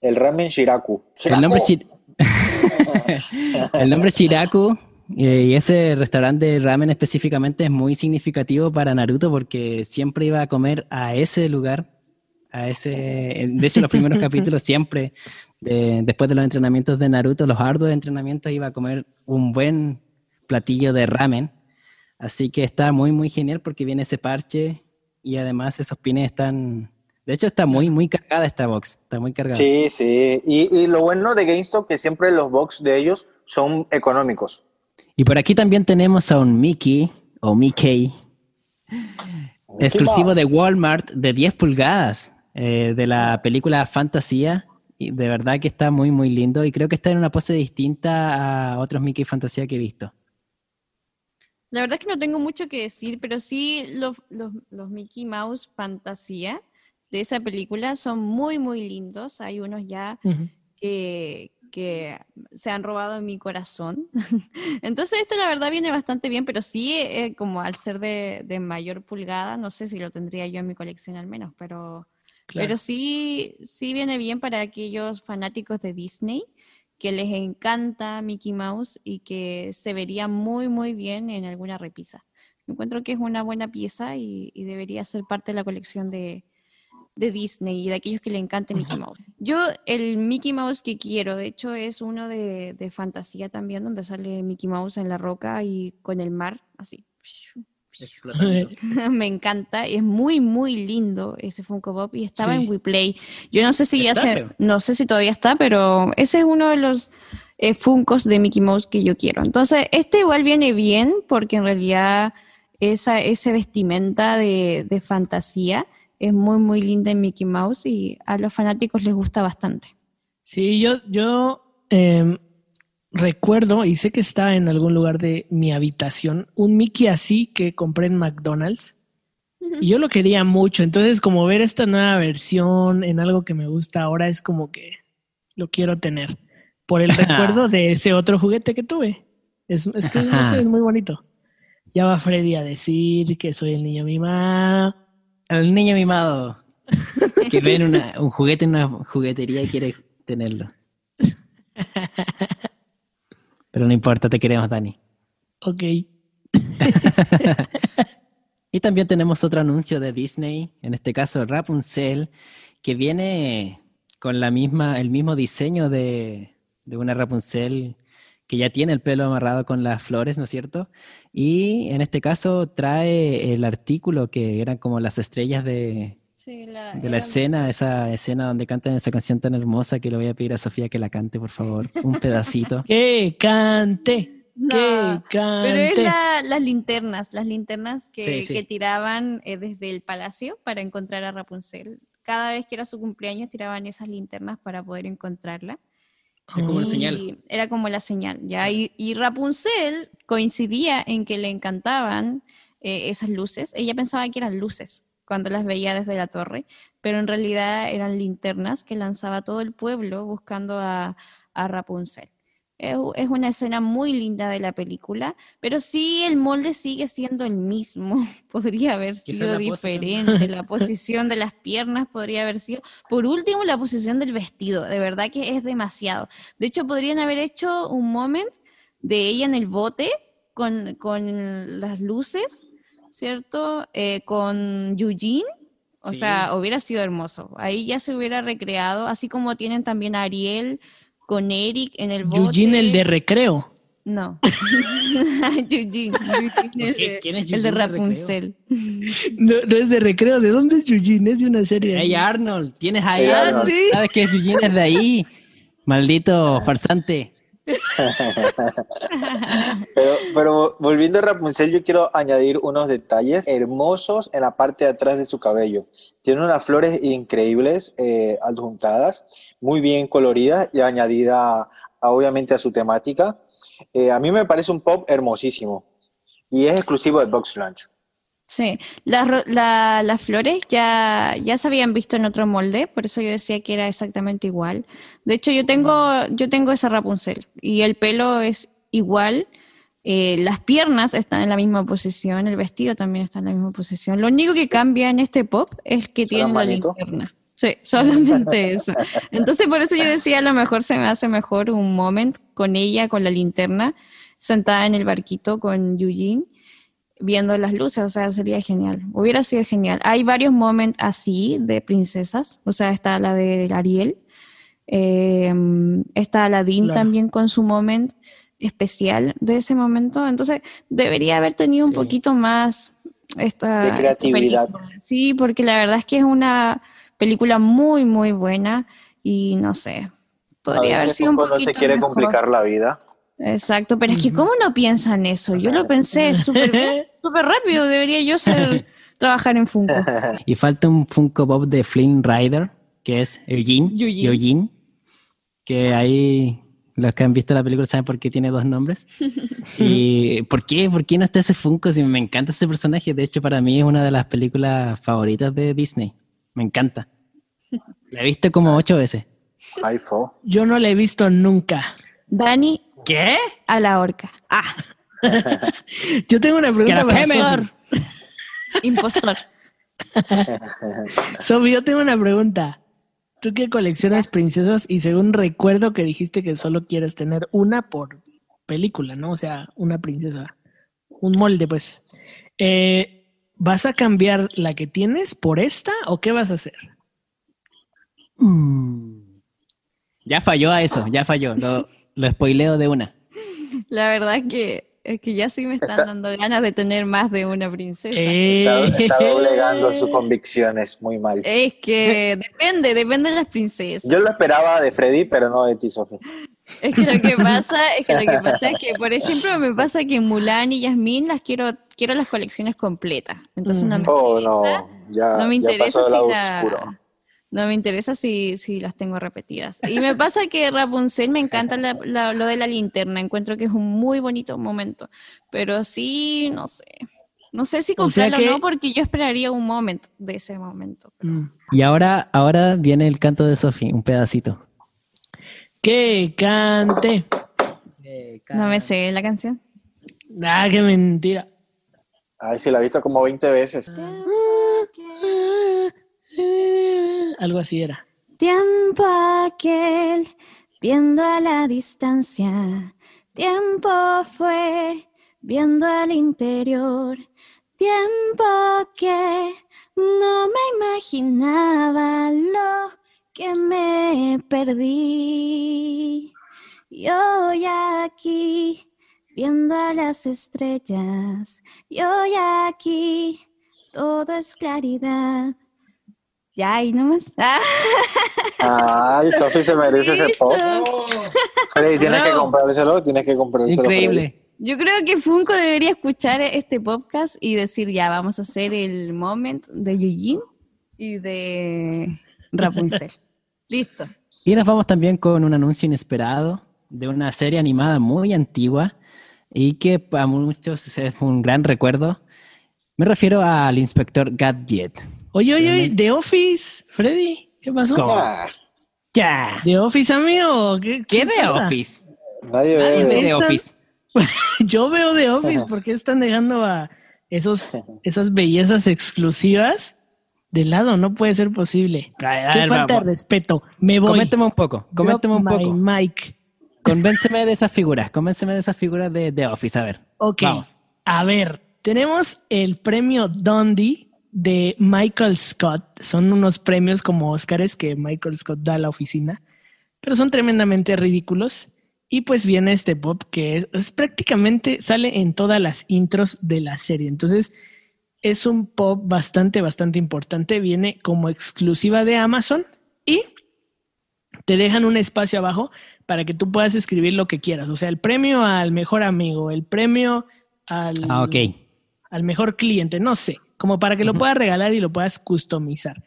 El ramen Shiraku. El nombre, es Shiraku. Shir- (laughs) el nombre es Shiraku y ese restaurante de ramen específicamente es muy significativo para Naruto porque siempre iba a comer a ese lugar, a ese, de hecho los primeros (laughs) capítulos siempre, de- después de los entrenamientos de Naruto, los arduos entrenamientos iba a comer un buen platillo de ramen, así que está muy muy genial porque viene ese parche y además esos pines están, de hecho está muy muy cargada esta box, está muy cargada. Sí, sí. Y, y lo bueno de GameStop que siempre los box de ellos son económicos. Y por aquí también tenemos a un Mickey o Mickey exclusivo de Walmart de 10 pulgadas eh, de la película Fantasía. Y de verdad que está muy, muy lindo. Y creo que está en una pose distinta a otros Mickey Fantasía que he visto. La verdad es que no tengo mucho que decir, pero sí los, los, los Mickey Mouse Fantasía de esa película son muy, muy lindos. Hay unos ya que, que se han robado mi corazón. (laughs) Entonces este la verdad viene bastante bien, pero sí eh, como al ser de, de mayor pulgada, no sé si lo tendría yo en mi colección al menos, pero, Claro. pero sí, sí viene bien para aquellos fanáticos de Disney que les encanta Mickey Mouse y que se vería muy, muy bien en alguna repisa. Encuentro que es una buena pieza y, y debería ser parte de la colección de, de Disney y de aquellos que le encante Mickey Mouse. Yo, el Mickey Mouse que quiero, de hecho, es uno de, de fantasía también, donde sale Mickey Mouse en la roca y con el mar, así. (laughs) Me encanta, es muy, muy lindo ese Funko Pop y estaba Sí. en WePlay. Yo no sé si ya se, pero- no sé si todavía está, pero ese es uno de los eh, Funkos de Mickey Mouse que yo quiero. Entonces, este igual viene bien porque en realidad esa, ese vestimenta de, de fantasía es muy, muy linda en Mickey Mouse y a los fanáticos les gusta bastante. Sí, yo, yo em, recuerdo y sé que está en algún lugar de mi habitación un Mickey así que compré en McDonald's y yo lo quería mucho. Entonces, como ver esta nueva versión en algo que me gusta ahora es como que lo quiero tener por el (laughs) recuerdo de ese otro juguete que tuve. Es, es que no sé, es muy bonito. Ya va Freddy a decir que soy el niño mimado. El niño mimado que ve en una- un juguete en una juguetería y quiere tenerlo. Pero no importa, te queremos, Dani. Ok. (laughs) Y también tenemos otro anuncio de Disney, en este caso Rapunzel, que viene con la misma, el mismo diseño de, de una Rapunzel que ya tiene el pelo amarrado con las flores, ¿no es cierto? Y en este caso trae el artículo que eran como las estrellas de, Sí, la, de la escena, esa escena donde cantan esa canción tan hermosa que le voy a pedir a Sofía que la cante, por favor, un pedacito. (laughs) Que cante. No, que cante. Pero es la- las linternas, las linternas que, Sí, sí. que tiraban eh, desde el palacio para encontrar a Rapunzel. Cada vez que era su cumpleaños tiraban esas linternas para poder encontrarla. Era como la señal, ¿ya? Y, y Rapunzel coincidía en que le encantaban eh, esas luces. Ella pensaba que eran luces cuando las veía desde la torre, pero en realidad eran linternas que lanzaba todo el pueblo buscando a, a Rapunzel. Es, una escena muy linda de la película, pero sí el molde sigue siendo el mismo. (laughs) Podría haber sido la pose, ¿no? diferente, la (laughs) posición de las piernas podría haber sido. Por último, la posición del vestido, de verdad que es demasiado. De hecho, podrían haber hecho un moment de ella en el bote con, con las luces ¿cierto? Eh, con Eugene. O Sí. sea, hubiera sido hermoso. Ahí ya se hubiera recreado, así como tienen también a Ariel con Eric en el bote. Eugene, el de recreo. No. (laughs) Eugene. Eugene, el, de- ¿Quién es el de Eugene de recreo? Rapunzel. No, no es de recreo. ¿De dónde es Eugene? Es de una serie. Hey Arnold, tienes ahí Arnold. Arnold. ¿sí? ¿Sabes que Eugene es de ahí? Maldito farsante. (laughs) Pero, volviendo a Rapunzel, yo quiero añadir unos detalles hermosos en la parte de atrás de su cabello. Tiene unas flores increíbles eh, adjuntadas, muy bien coloridas y añadida obviamente a su temática. Eh, a mí me parece un pop hermosísimo y es exclusivo de Box Lunch. Sí, las la- las flores ya, ya se habían visto en otro molde, por eso yo decía que era exactamente igual. De hecho, yo tengo, yo tengo esa Rapunzel y el pelo es igual, eh, las piernas están en la misma posición, el vestido también está en la misma posición. Lo único que cambia en este pop es que ¿Son tiene la linterna. Sí, (laughs) solamente eso. (laughs) Entonces, por eso yo decía, a lo mejor se me hace mejor un moment con ella, con la linterna, sentada en el barquito con Eugene viendo las luces, o sea, sería genial. Hubiera sido genial. Hay varios momentos así de princesas, o sea, está la de Ariel, eh, está Aladdin Claro. también con su moment especial de ese momento, entonces debería haber tenido un poquito más esta De creatividad. película. Sí, porque la verdad es que es una película muy, muy buena y no sé, podría a haber sido un poquito no se quiere mejor. complicar la vida. Exacto, pero es que ¿cómo no piensan eso? Yo lo pensé súper (laughs) rápido, debería yo ser trabajar en Funko. (laughs) Y falta un Funko Pop de Flynn Rider, que es Eugene. Eugene. Eugene, que ahí los que han visto la película saben por qué tiene dos nombres. (laughs) ¿Y por qué? ¿Por qué no está ese Funko? Si me encanta ese personaje. De hecho, para mí es una de las películas favoritas de Disney. Me encanta. La he visto como ocho veces. Yo no la he visto nunca. Dani ¿Qué? a la horca. Ah, (laughs) Yo tengo una pregunta para. Sofi. impostor. (laughs) Sofi, yo tengo una pregunta. Tú que coleccionas princesas y según recuerdo que dijiste que solo quieres tener una por película, ¿no? O sea, una princesa. Un molde, pues. Eh, ¿Vas a cambiar la que tienes por esta o qué vas a hacer? Ya falló a eso, ya falló. Lo, lo spoileo de una. La verdad es que, es que ya sí me están dando ganas de tener más de una princesa. Eh, Está, está doblegando sus convicciones muy mal. Es que depende, depende de las princesas. Yo lo esperaba de Freddy, pero no de ti, Sofía. Es que lo que (laughs) pasa, es que lo que pasa es que, por ejemplo, me pasa que Mulan y Yasmín las quiero, quiero las colecciones completas. Entonces no me Oh, interesa, no. Ya, no me ya interesa pasó lado si la- oscuro. No me interesa si, si las tengo repetidas. Y me pasa que Rapunzel me encanta la- la- lo de la linterna, encuentro que es un muy bonito momento, pero sí, no sé. No sé si O sea comprarlo que- o no, porque yo esperaría un momento de ese momento. Mm. Y ahora, ahora viene el canto de Sophie, un pedacito. Que cante. No me sé la canción. Ah, qué mentira. Ay, sí, la he visto como 20 veces. Algo así era. Tiempo aquel, viendo a la distancia. Tiempo fue, viendo al interior. Tiempo que no me imaginaba lo que me perdí. Y hoy aquí, viendo a las estrellas. Y hoy aquí, todo es claridad. Ya, y nomás. Ah. Ay, Sofi se merece ese pop. Freddy, tienes que comprárselo, tienes que comprárselo. Increíble. Yo creo que Funko debería escuchar este podcast y decir, ya, vamos a hacer el moment de Eugene y de Rapunzel. (laughs) Listo. Y nos vamos también con un anuncio inesperado de una serie animada muy antigua y que para muchos es un gran recuerdo. Me refiero al inspector Gadget. Oye, oye, oye, The Office, Freddy, ¿qué pasó? ¿Cómo? ¡Ya! ¿The Office, amigo? ¿Qué, ¿Qué de pasa? Office? nadie Nadie ve. Office. (laughs) Yo veo The Office, ¿por qué están dejando a esos, (laughs) esas bellezas exclusivas de lado? No puede ser posible. A ver, a Qué ver, falta vamos. de respeto. Me voy. Coménteme un poco, coménteme un poco. mic. Convénceme de esas figuras, convénceme de esas figuras de, de Office, a ver. Ok. Vamos. A ver, Tenemos el premio Dundee de Michael Scott. Son unos premios como Oscars que Michael Scott da a la oficina, pero son tremendamente ridículos. Y pues viene este pop que es, es prácticamente sale en todas las intros de la serie. Entonces es un pop bastante, bastante importante. Viene como exclusiva de Amazon y te dejan un espacio abajo para que tú puedas escribir lo que quieras. O sea, el premio al mejor amigo, el premio al, Ah, al mejor cliente, no sé, como para que lo puedas regalar y lo puedas customizar.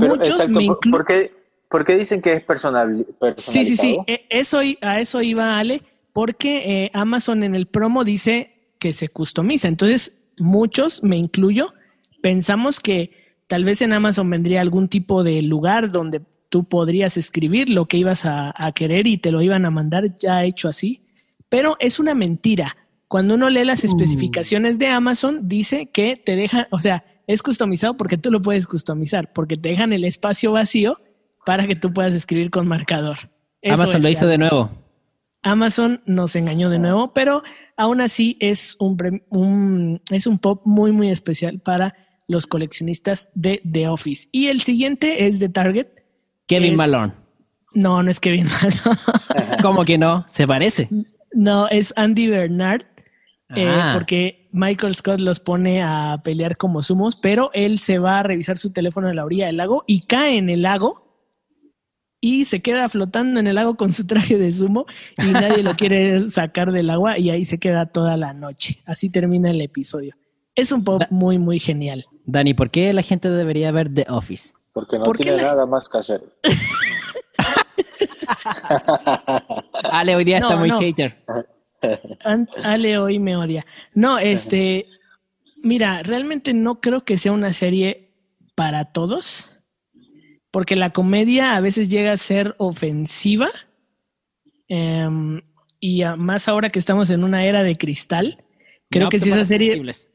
Pero, Muchos exacto, me ¿por, inclu- por qué, por qué dicen que es personal, Sí, sí, sí. personalizado? e- Eso, a eso iba Ale, porque eh, Amazon en el promo dice que se customiza. Entonces, muchos, me incluyo, pensamos que tal vez en Amazon vendría algún tipo de lugar donde tú podrías escribir lo que ibas a, a querer y te lo iban a mandar ya hecho así. Pero es una mentira. Cuando uno lee las especificaciones de Amazon, dice que te dejan, o sea, es customizado porque tú lo puedes customizar, porque te dejan el espacio vacío para que tú puedas escribir con marcador. Eso Amazon es lo hizo de nuevo. Amazon nos engañó de nuevo, pero aún así es un, un- es un pop muy, muy especial para los coleccionistas de The Office. Y el siguiente es de Target. Kevin Es- Malone. No, no es Kevin (laughs) Malo. ¿Cómo que no? ¿Se parece? no, es Andy Bernard. Eh, Ah. porque Michael Scott los pone a pelear como sumos, pero él se va a revisar su teléfono en la orilla del lago y cae en el lago y se queda flotando en el lago con su traje de sumo y nadie lo quiere (laughs) sacar del agua y ahí se queda toda la noche. Así termina el episodio. Es un pop Da- muy, muy genial. Dani, ¿por qué la gente debería ver The Office? Porque no ¿Por qué tiene la- nada más que hacer. (laughs) Ale hoy día No, está muy no. hater. (laughs) Ale hoy me odia. No, este, mira, realmente no creo que sea una serie para todos, porque la comedia a veces llega a ser ofensiva. em, y más ahora que estamos en una era de cristal, creo No que si esa serie, sensibles.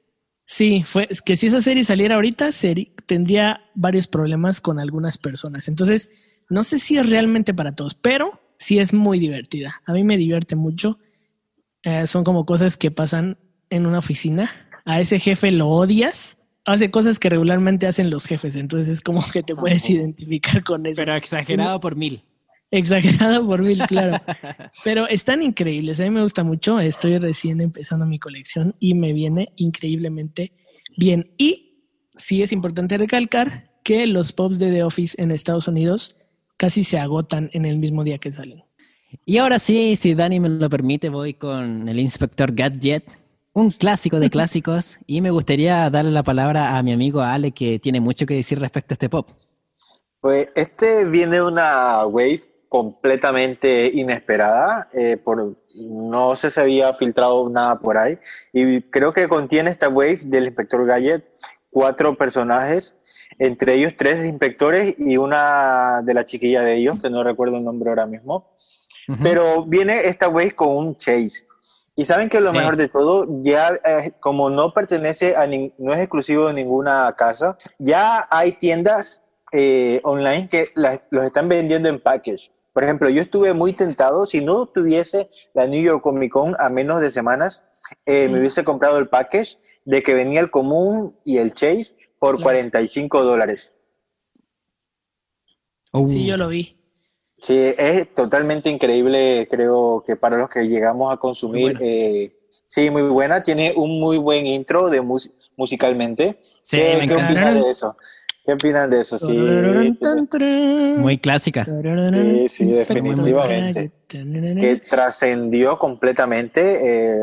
sí, fue, que si esa serie saliera ahorita, tendría varios problemas con algunas personas. Entonces, no sé si es realmente para todos, pero sí es muy divertida. A mí me divierte mucho. Eh, son como cosas que pasan en una oficina. A ese jefe lo odias. Hace cosas que regularmente hacen los jefes. Entonces es como que te puedes identificar con eso. Pero exagerado por mil. Exagerado por mil, claro. (laughs) Pero están increíbles. A mí me gusta mucho. Estoy recién empezando mi colección y me viene increíblemente bien. Y sí es importante recalcar que los pops de The Office en Estados Unidos casi se agotan en el mismo día que salen. Y ahora sí, si Dani me lo permite, voy con el Inspector Gadget, un clásico de clásicos, y me gustaría darle la palabra a mi amigo Ale, que tiene mucho que decir respecto a este pop. Pues este viene una wave completamente inesperada, eh, por, no se había filtrado nada por ahí, y creo que contiene esta wave del Inspector Gadget cuatro personajes, entre ellos tres inspectores y una de la chiquilla de ellos, que no recuerdo el nombre ahora mismo, Pero viene esta wave con un chase. Y saben que lo Sí. mejor de todo, ya eh, como no pertenece a nin- no es exclusivo de ninguna casa, ya hay tiendas eh, online que las- los están vendiendo en package. Por ejemplo, yo estuve muy tentado, si no tuviese la New York Comic Con a menos de semanas, eh, me hubiese comprado el package de que venía el común y el chase por Claro. 45 dólares. Uh, Sí, yo lo vi. Sí, es totalmente increíble, creo que para los que llegamos a consumir. Muy eh, sí, muy buena. Tiene un muy buen intro de mus- musicalmente. Sí, ¿Qué, me qué opinan de eso? ¿Qué opinan de eso? Sí, Muy clásica. Sí, sí, definitivamente. que trascendió completamente,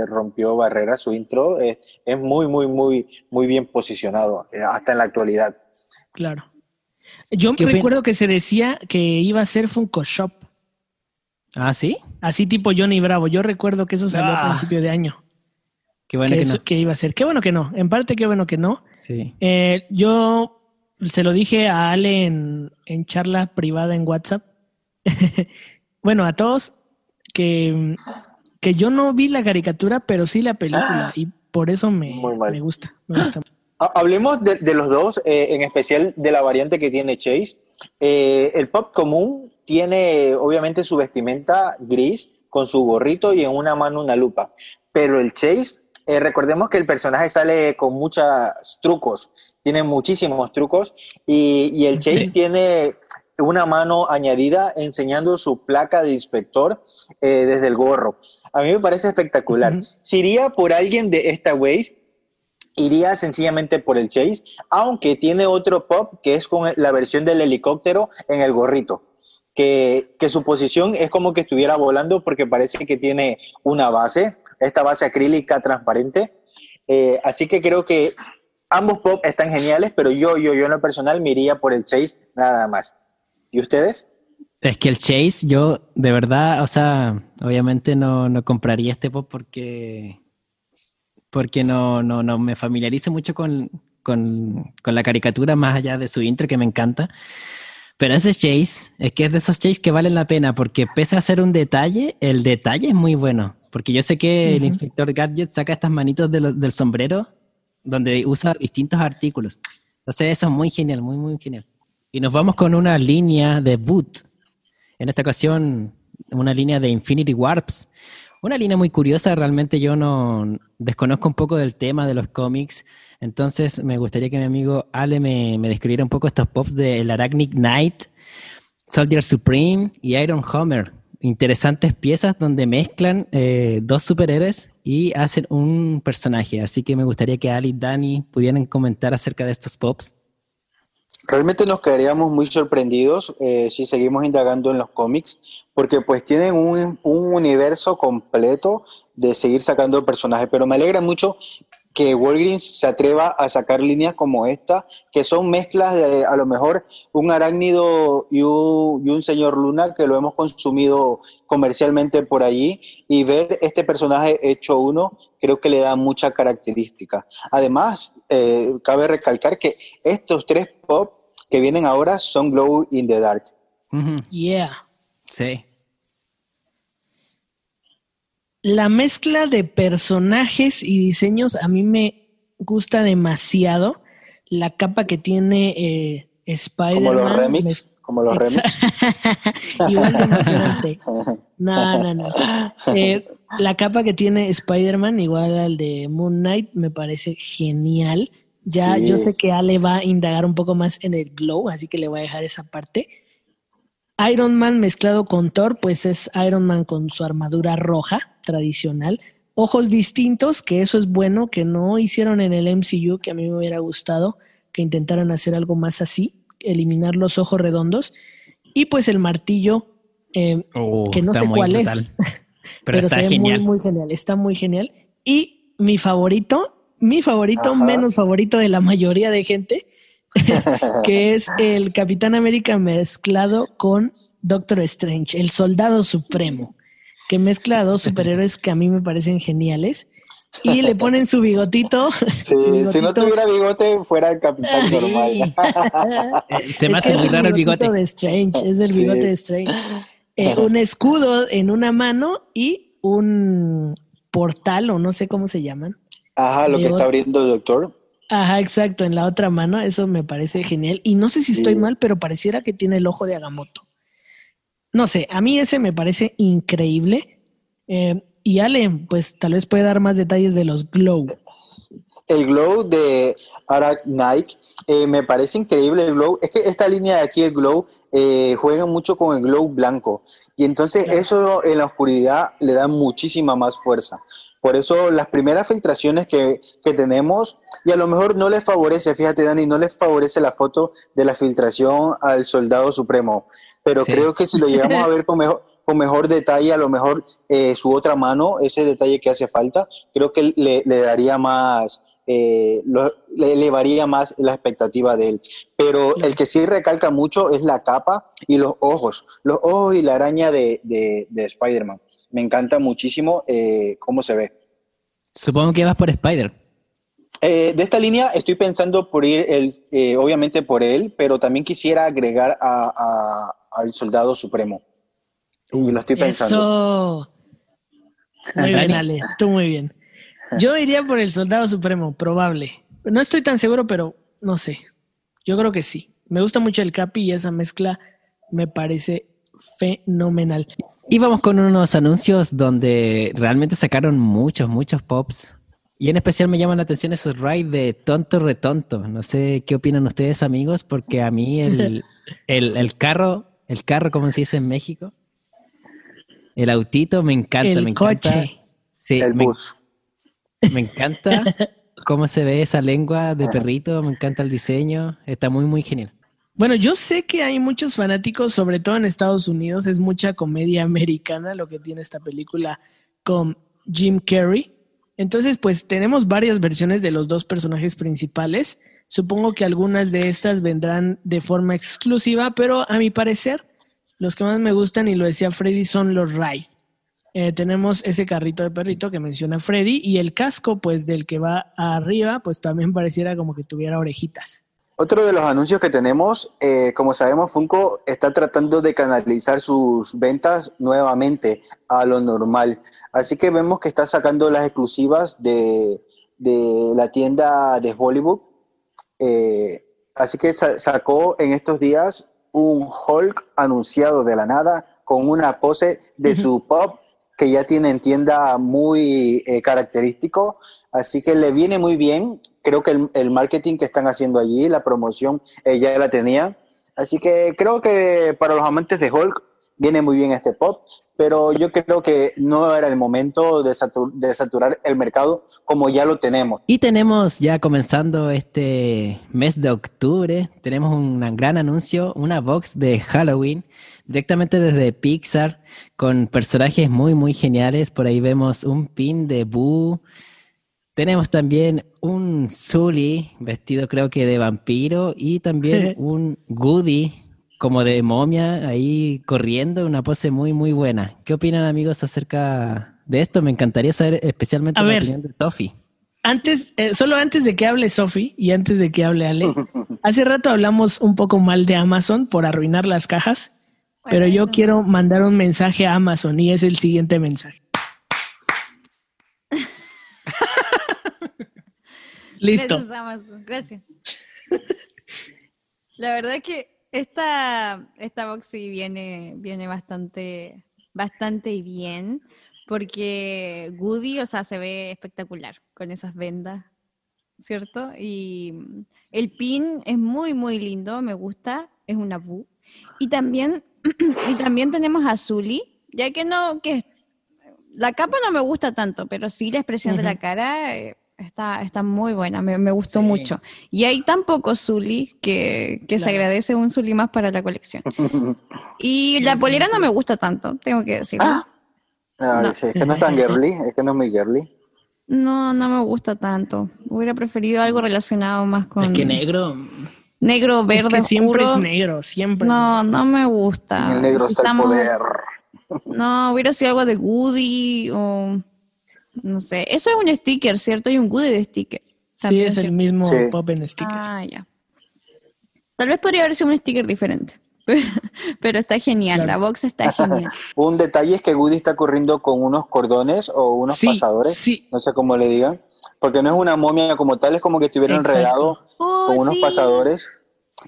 eh, rompió barreras su intro. eh, es muy, muy, muy, muy bien posicionado, eh, hasta en la actualidad. Claro. Yo ¿Qué opin- recuerdo que se decía que iba a ser Funko Shop, Ah, ¿sí? así tipo Johnny Bravo. Yo recuerdo que eso salió a Ah. principio de año. Qué bueno que, que, eso- no. que iba a ser. Qué bueno que no. En parte, qué bueno que no. Sí. Eh, yo se lo dije a Ale en, en charla privada en WhatsApp. (laughs) bueno, a todos, que, que yo no vi la caricatura, pero sí la película. Ah. y por eso me, Muy mal. me gusta. Me gusta. Ha- Hablemos de, de los dos, eh, en especial de la variante que tiene Chase. Eh, el pop común tiene obviamente su vestimenta gris con su gorrito y en una mano una lupa, pero el Chase Eh, recordemos que el personaje sale con muchos trucos, tiene muchísimos trucos y, y el Chase tiene una mano añadida enseñando su placa de inspector eh, desde el gorro. A mí me parece espectacular. Si iría por alguien de esta wave, iría sencillamente por el Chase, aunque tiene otro pop que es con la versión del helicóptero en el gorrito. Que, que, su posición es como que estuviera volando porque parece que tiene una base, esta base acrílica transparente. Eh, así que creo que ambos pop están geniales, pero yo, yo, yo en lo personal me iría por el Chase nada más. ¿Y ustedes? Es que el Chase, yo de verdad, o sea, obviamente no, no compraría este pop porque, porque no, no, no me familiarizo mucho con, con, con, la caricatura más allá de su intro que me encanta. Pero ese Chase, es que es de esos Chase que valen la pena porque pese a ser un detalle, el detalle es muy bueno. Porque yo sé que uh -huh. el inspector Gadget saca estas manitos de lo, del sombrero donde usa distintos artículos. Entonces eso es muy genial, muy, muy genial. Y nos vamos con una línea de boot. En esta ocasión, una línea de Infinity Warps. Una línea muy curiosa, realmente yo no desconozco un poco del tema de los cómics, entonces me gustaría que mi amigo Ale me, describiera un poco estos pops de el Arachnid Knight, Soldier Supreme y Iron Homer. Interesantes piezas donde mezclan eh, dos superhéroes y hacen un personaje. Así que me gustaría que Ali y Dani pudieran comentar acerca de estos pops. Realmente nos quedaríamos muy sorprendidos eh, si seguimos indagando en los cómics, porque pues tienen un, un, universo completo de seguir sacando personajes, pero me alegra mucho que Walgreens se atreva a sacar líneas como esta, que son mezclas de a lo mejor un arácnido y un, y un señor Luna que lo hemos consumido comercialmente por allí y ver este personaje hecho uno creo que le da mucha característica. Además, eh, cabe recalcar que estos tres pop que vienen ahora son Glow in the Dark. -huh. Yeah. Sí. La mezcla de personajes y diseños a mí me gusta demasiado. La capa que tiene eh, Spider-Man. Como los remix. Como los remix. (laughs) Igual de emocionante. No, no, no. Eh, la capa que tiene Spider-Man, igual al de Moon Knight, me parece genial. Ya sí. yo sé que Ale va a indagar un poco más en el glow, así que le voy a dejar esa parte. Iron Man mezclado con Thor, pues es Iron Man con su armadura roja tradicional. Ojos distintos, que eso es bueno, que no hicieron en el MCU, que a mí me hubiera gustado que intentaran hacer algo más así, eliminar los ojos redondos. Y pues el martillo, eh, oh, que no sé cuál brutal. es, (laughs) pero, pero se ve genial. muy, muy genial, está muy genial. Y mi favorito, mi favorito, Ajá. menos favorito de la mayoría de gente, (laughs) que es el Capitán América mezclado con Doctor Strange, el soldado supremo, que mezcla a dos superhéroes que a mí me parecen geniales. Y le ponen su bigotito. Sí, (laughs) su bigotito. si no tuviera bigote, fuera el capitán sí. normal. (laughs) Se me hace muy raro el bigote. de Strange, es el bigote sí. de Strange. Eh, un escudo en una mano y un portal, o no sé cómo se llaman. Ajá, lo que está abriendo el doctor. Ajá, exacto, en la otra mano, eso me parece genial. Y no sé si estoy mal, pero pareciera que tiene el ojo de Agamotto. No sé, a mí ese me parece increíble. Eh, y Ale, pues tal vez puede dar más detalles de los glow. El glow de Arak Nike eh, me parece increíble el glow. Es que esta línea de aquí, el glow, eh, juega mucho con el glow blanco. Y entonces claro. eso en la oscuridad le da muchísima más fuerza. Por eso las primeras filtraciones que, que, tenemos, y a lo mejor no les favorece, fíjate Dani, no les favorece la foto de la filtración al soldado supremo, pero sí. creo que si lo llegamos a (laughs) ver con mejor, con mejor detalle, a lo mejor eh, su otra mano, ese detalle que hace falta, creo que le, le daría más, eh, lo, le elevaría más la expectativa de él. Pero el que sí recalca mucho es la capa y los ojos, los ojos y la araña de, de, de Spider-Man me encanta muchísimo eh, cómo se ve. Supongo que vas por Spider. Eh, de esta línea estoy pensando por ir, el, eh, obviamente por él, pero también quisiera agregar a, a, al Soldado Supremo. Y lo estoy pensando. Eso. Muy bien, Ale. Tú muy bien. Yo iría por el Soldado Supremo, probable. No estoy tan seguro, pero no sé. Yo creo que sí. Me gusta mucho el Capi y esa mezcla me parece fenomenal. Y vamos con unos anuncios donde realmente sacaron muchos, muchos pops. Y en especial me llaman la atención esos rides de tonto retonto. No sé qué opinan ustedes, amigos, porque a mí el, (laughs) el, el carro, el carro, como se dice en México, el autito me encanta, El me encanta. coche. Sí, el me, bus. me encanta (laughs) cómo se ve esa lengua de perrito, me encanta el diseño, está muy, muy genial. Bueno, yo sé que hay muchos fanáticos, sobre todo en Estados Unidos, es mucha comedia (laughs) americana lo que tiene esta película con Jim Carrey. Entonces, pues tenemos varias versiones de los dos personajes principales. Supongo que algunas de estas vendrán de forma exclusiva, pero a mi parecer, los que más me gustan, y lo decía Freddy, son los Ray. Eh, tenemos ese carrito de perrito que menciona Freddy y el casco, pues del que va arriba, pues también (laughs) pareciera como que tuviera orejitas. Otro de los anuncios que tenemos, eh, como sabemos, Funko está tratando de canalizar sus ventas nuevamente a lo normal. Así que vemos que está sacando las exclusivas de, de la tienda de Hollywood. Eh, así que sa- sacó en estos días un Hulk anunciado de la nada con una pose de su pop que ya tiene en tienda muy eh, característico. Así que le viene muy bien. Creo que el, el marketing que están haciendo allí, la promoción, eh, ya la tenía. Así que creo que para los amantes de Hulk viene muy bien este pop, pero yo creo que no era el momento de, satu- de saturar el mercado como ya lo tenemos. Y tenemos ya comenzando este mes de octubre, tenemos un gran anuncio, una box de Halloween directamente desde Pixar con personajes muy muy geniales. Por ahí vemos un pin de Boo. Tenemos también un Zully vestido creo que de vampiro y también (laughs) un Goody como de momia ahí corriendo, una pose muy muy buena. ¿Qué opinan amigos acerca de esto? Me encantaría saber especialmente A la ver. opinión de Toffee. Antes, eh, solo antes de que hable Sofi y antes de que hable Ale, (laughs) hace rato hablamos un poco mal de Amazon por arruinar las cajas, pero yo quiero mandar un mensaje a Amazon y es el siguiente mensaje. Listo. Gracias, Amazon. Gracias. (laughs) La verdad que esta, esta box sí viene, viene bastante, bastante bien, porque Goody, o sea, se ve espectacular con esas vendas, ¿cierto? Y el pin es muy, muy lindo, me gusta, es una Boo. Y también, (clears throat) y también tenemos a Zully, ya que no, que la capa no me gusta tanto, pero sí la expresión de la cara eh, está, está muy buena, me, me gustó Sí. mucho. Y hay tan pocos Zully que, que se agradece un Zully más para la colección. (laughs) Y la polera no me gusta tanto, tengo que decirlo. Ah, no, No. sí, es que no es tan girly, es que no es muy girly. No, no me gusta tanto. Hubiera preferido algo relacionado más con Es que negro, negro, Es verde, que siempre oscuro. es negro, siempre. No, no me gusta. En el negro está el estamos- poder. No, hubiera sido algo de Goody o no sé. Eso es un sticker, ¿cierto? Hay un Goody de sticker. Sí, es el mismo Sí. pop en sticker. Ah, ya. Tal vez podría haber sido un sticker diferente. (laughs) Pero está genial, Claro. la box está genial. (laughs) Un detalle es que Woody está corriendo con unos cordones o unos sí, pasadores, sí, no sé cómo le digan, porque no es una momia como tal, es como que estuviera Exacto. enredado Oh, con unos sí. pasadores.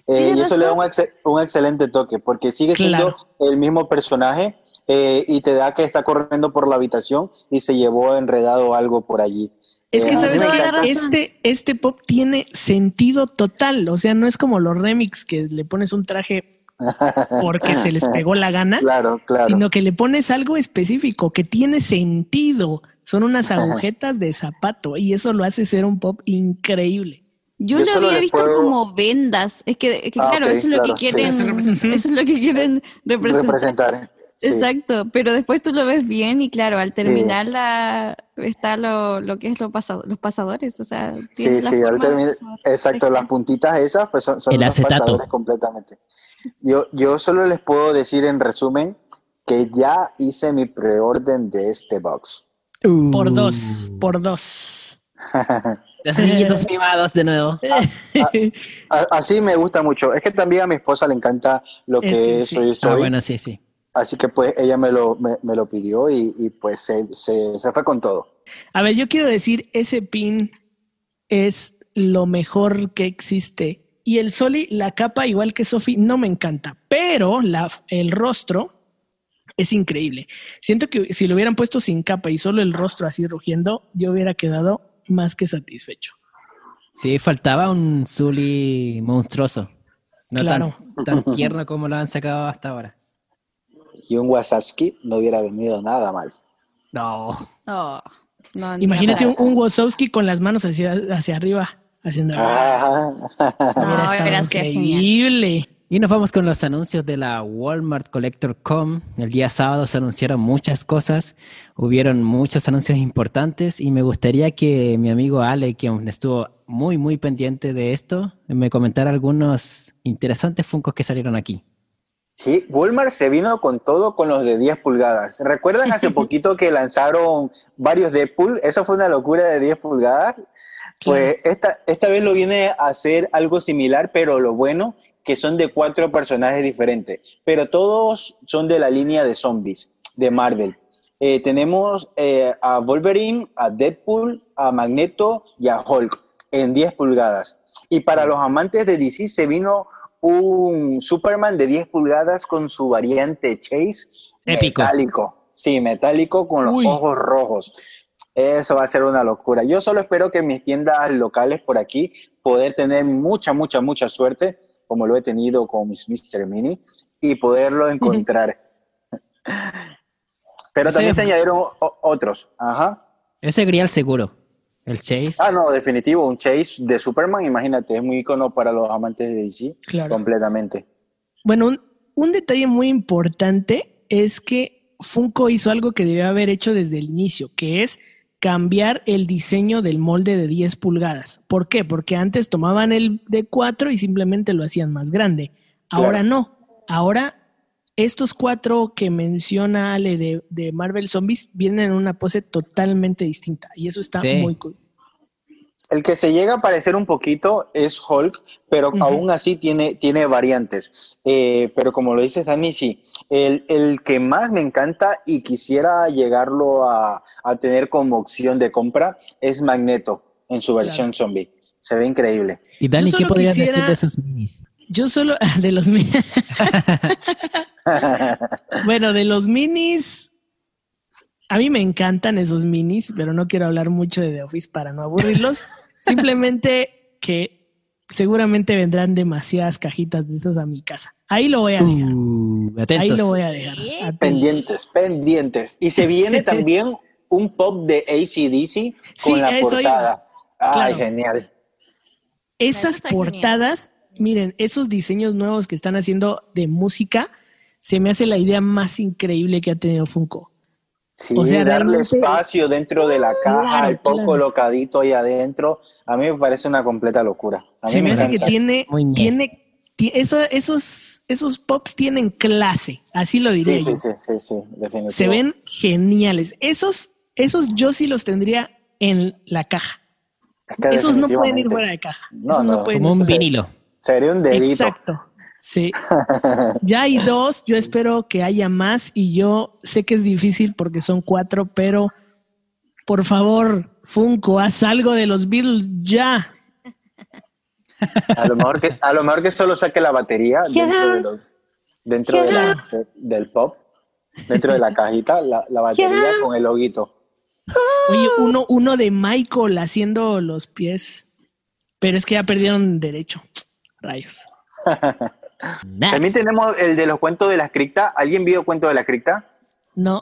Eh, y eso le da un, ex- un excelente toque, porque sigue siendo Claro. el mismo personaje eh, y te da que está corriendo por la habitación y se llevó enredado algo por allí. Es que Eh, sabes razón. este, este pop tiene sentido total. O sea, no es como los remix que le pones un traje (laughs) porque se les pegó la gana, Claro, claro. sino que le pones algo específico que tiene sentido. Son unas agujetas de zapato y eso lo hace ser un pop increíble. Yo, Yo lo había visto puedo- como vendas. Es que, es que Ah, claro, eso es lo claro, que sí. quieren, Ujú. (laughs) eso es lo que quieren representar. Representar. Sí. Exacto, pero después tú lo ves bien y claro, al terminar la, está lo, lo que es lo pasado, los pasadores, o sea, Sí, la sí, al terminar, exacto, las puntitas esas pues son, son El acetato. pasadores completamente. Yo, yo solo les puedo decir en resumen que ya hice mi preorden de este box. Por Uh, dos, por dos. (laughs) Los niñitos mimados de nuevo. (laughs) A- Así me gusta mucho. Es que también a mi esposa le encanta lo que Es que sí. Soy Ah, bueno, sí, sí. Así que pues ella me lo, me, me lo pidió y, y, pues se, se, se fue con todo. A ver, yo quiero decir, ese pin es lo mejor que existe. Y el Soli, la capa, igual que Sophie, no me encanta, pero la, el rostro es increíble. Siento que si lo hubieran puesto sin capa y solo el rostro así rugiendo, yo hubiera quedado más que satisfecho. Sí, faltaba un Zully monstruoso. No Claro. tan, tan tierno como lo han sacado hasta ahora. Y un Wasaski no hubiera venido nada mal. No. Oh, no, ni Imagínate un, un Wazowski con las manos hacia, hacia arriba, haciendo. Ah, No, increíble. Y nos vamos con los anuncios de la Walmart Collector Com. El día sábado se anunciaron muchas cosas, hubieron muchos anuncios importantes y me gustaría que mi amigo Ale, quien estuvo muy, muy pendiente de esto, me comentara algunos interesantes funcos que salieron aquí. Sí, Walmart se vino con todo con los de 10 pulgadas. ¿Recuerdan hace (laughs) poquito que lanzaron varios Deadpool? Eso fue una locura de 10 pulgadas. Pues esta, esta vez lo viene a hacer algo similar, pero lo bueno que son de cuatro personajes diferentes, pero todos son de la línea de zombies de Marvel. Eh, tenemos eh, a Wolverine, a Deadpool, a Magneto y a Hulk en 10 pulgadas. Y para los amantes de DC se vino un Superman de 10 pulgadas con su variante Chase Épico. metálico. Sí, metálico con los Uy. ojos rojos. Eso va a ser una locura. Yo solo espero que en mis tiendas locales por aquí poder tener mucha, mucha, mucha suerte, como lo he tenido con mis Mr. Mini, y poderlo encontrar. Pero Ese- también se añadieron otros. Ajá. Ese grial seguro. El Chase. Ah, no, definitivo, un Chase de Superman, imagínate, es muy icono para los amantes de DC, Claro. completamente. Bueno, un, un detalle muy importante es que Funko hizo algo que debió haber hecho desde el inicio, que es cambiar el diseño del molde de 10 pulgadas. ¿Por qué? Porque antes tomaban el de 4 y simplemente lo hacían más grande. Ahora Claro. no. Ahora estos cuatro que menciona Ale de, de Marvel Zombies vienen en una pose totalmente distinta y eso está Sí. muy cool. El que se llega a parecer un poquito es Hulk, pero Ujú. aún así tiene, tiene variantes. Eh, pero como lo dices, Dani, sí, el, el que más me encanta y quisiera llegarlo a, a tener como opción de compra es Magneto en su versión zombie. Se ve increíble. y Dani, ¿qué podrías quisiera- decir de esos minis? Yo solo (laughs) de los mi- (laughs) (laughs) Bueno, de los minis, a mí me encantan esos minis, pero no quiero hablar mucho de The Office para no aburrirlos. (laughs) Simplemente que seguramente vendrán demasiadas cajitas de esas a mi casa. Ahí lo voy a dejar. Uh, Ahí lo voy a dejar. Atentos. pendientes, pendientes. Y se viene (laughs) también un pop de ACDC con Sí, la portada. Ay, Claro. genial. Esas genial. portadas, miren, esos diseños nuevos que están haciendo de música, se me hace la idea más increíble que ha tenido Funko. Sí, O sea, darle realmente- espacio dentro de la caja, Claro, el poco claro. colocadito ahí adentro, a mí me parece una completa locura. A mí Se me hace que tiene, Muy tiene, esos, esos pops tienen clase, así lo diré Sí, yo. sí, sí, sí, sí. Se ven geniales. Esos, esos yo sí los tendría en la caja. Es que Esos no pueden ir fuera de caja. No, Esos no, no, pueden Como ir un vinilo. Sería un dedito. Exacto. Sí. (laughs) ya hay dos. Yo espero que haya más. Y yo sé que es difícil porque son cuatro, pero por favor, Funko, haz algo de los Beatles ya. A lo mejor que, a lo mejor que solo saque la batería dentro, de lo- dentro de la- de- del pop, dentro de la cajita, la, la batería con el loguito. Oye, uno, uno de Michael haciendo los pies. Pero es que ya perdieron derecho. Rayos. (laughs) Next. También tenemos el de los cuentos de la cripta. ¿Alguien vio cuento de la cripta? No,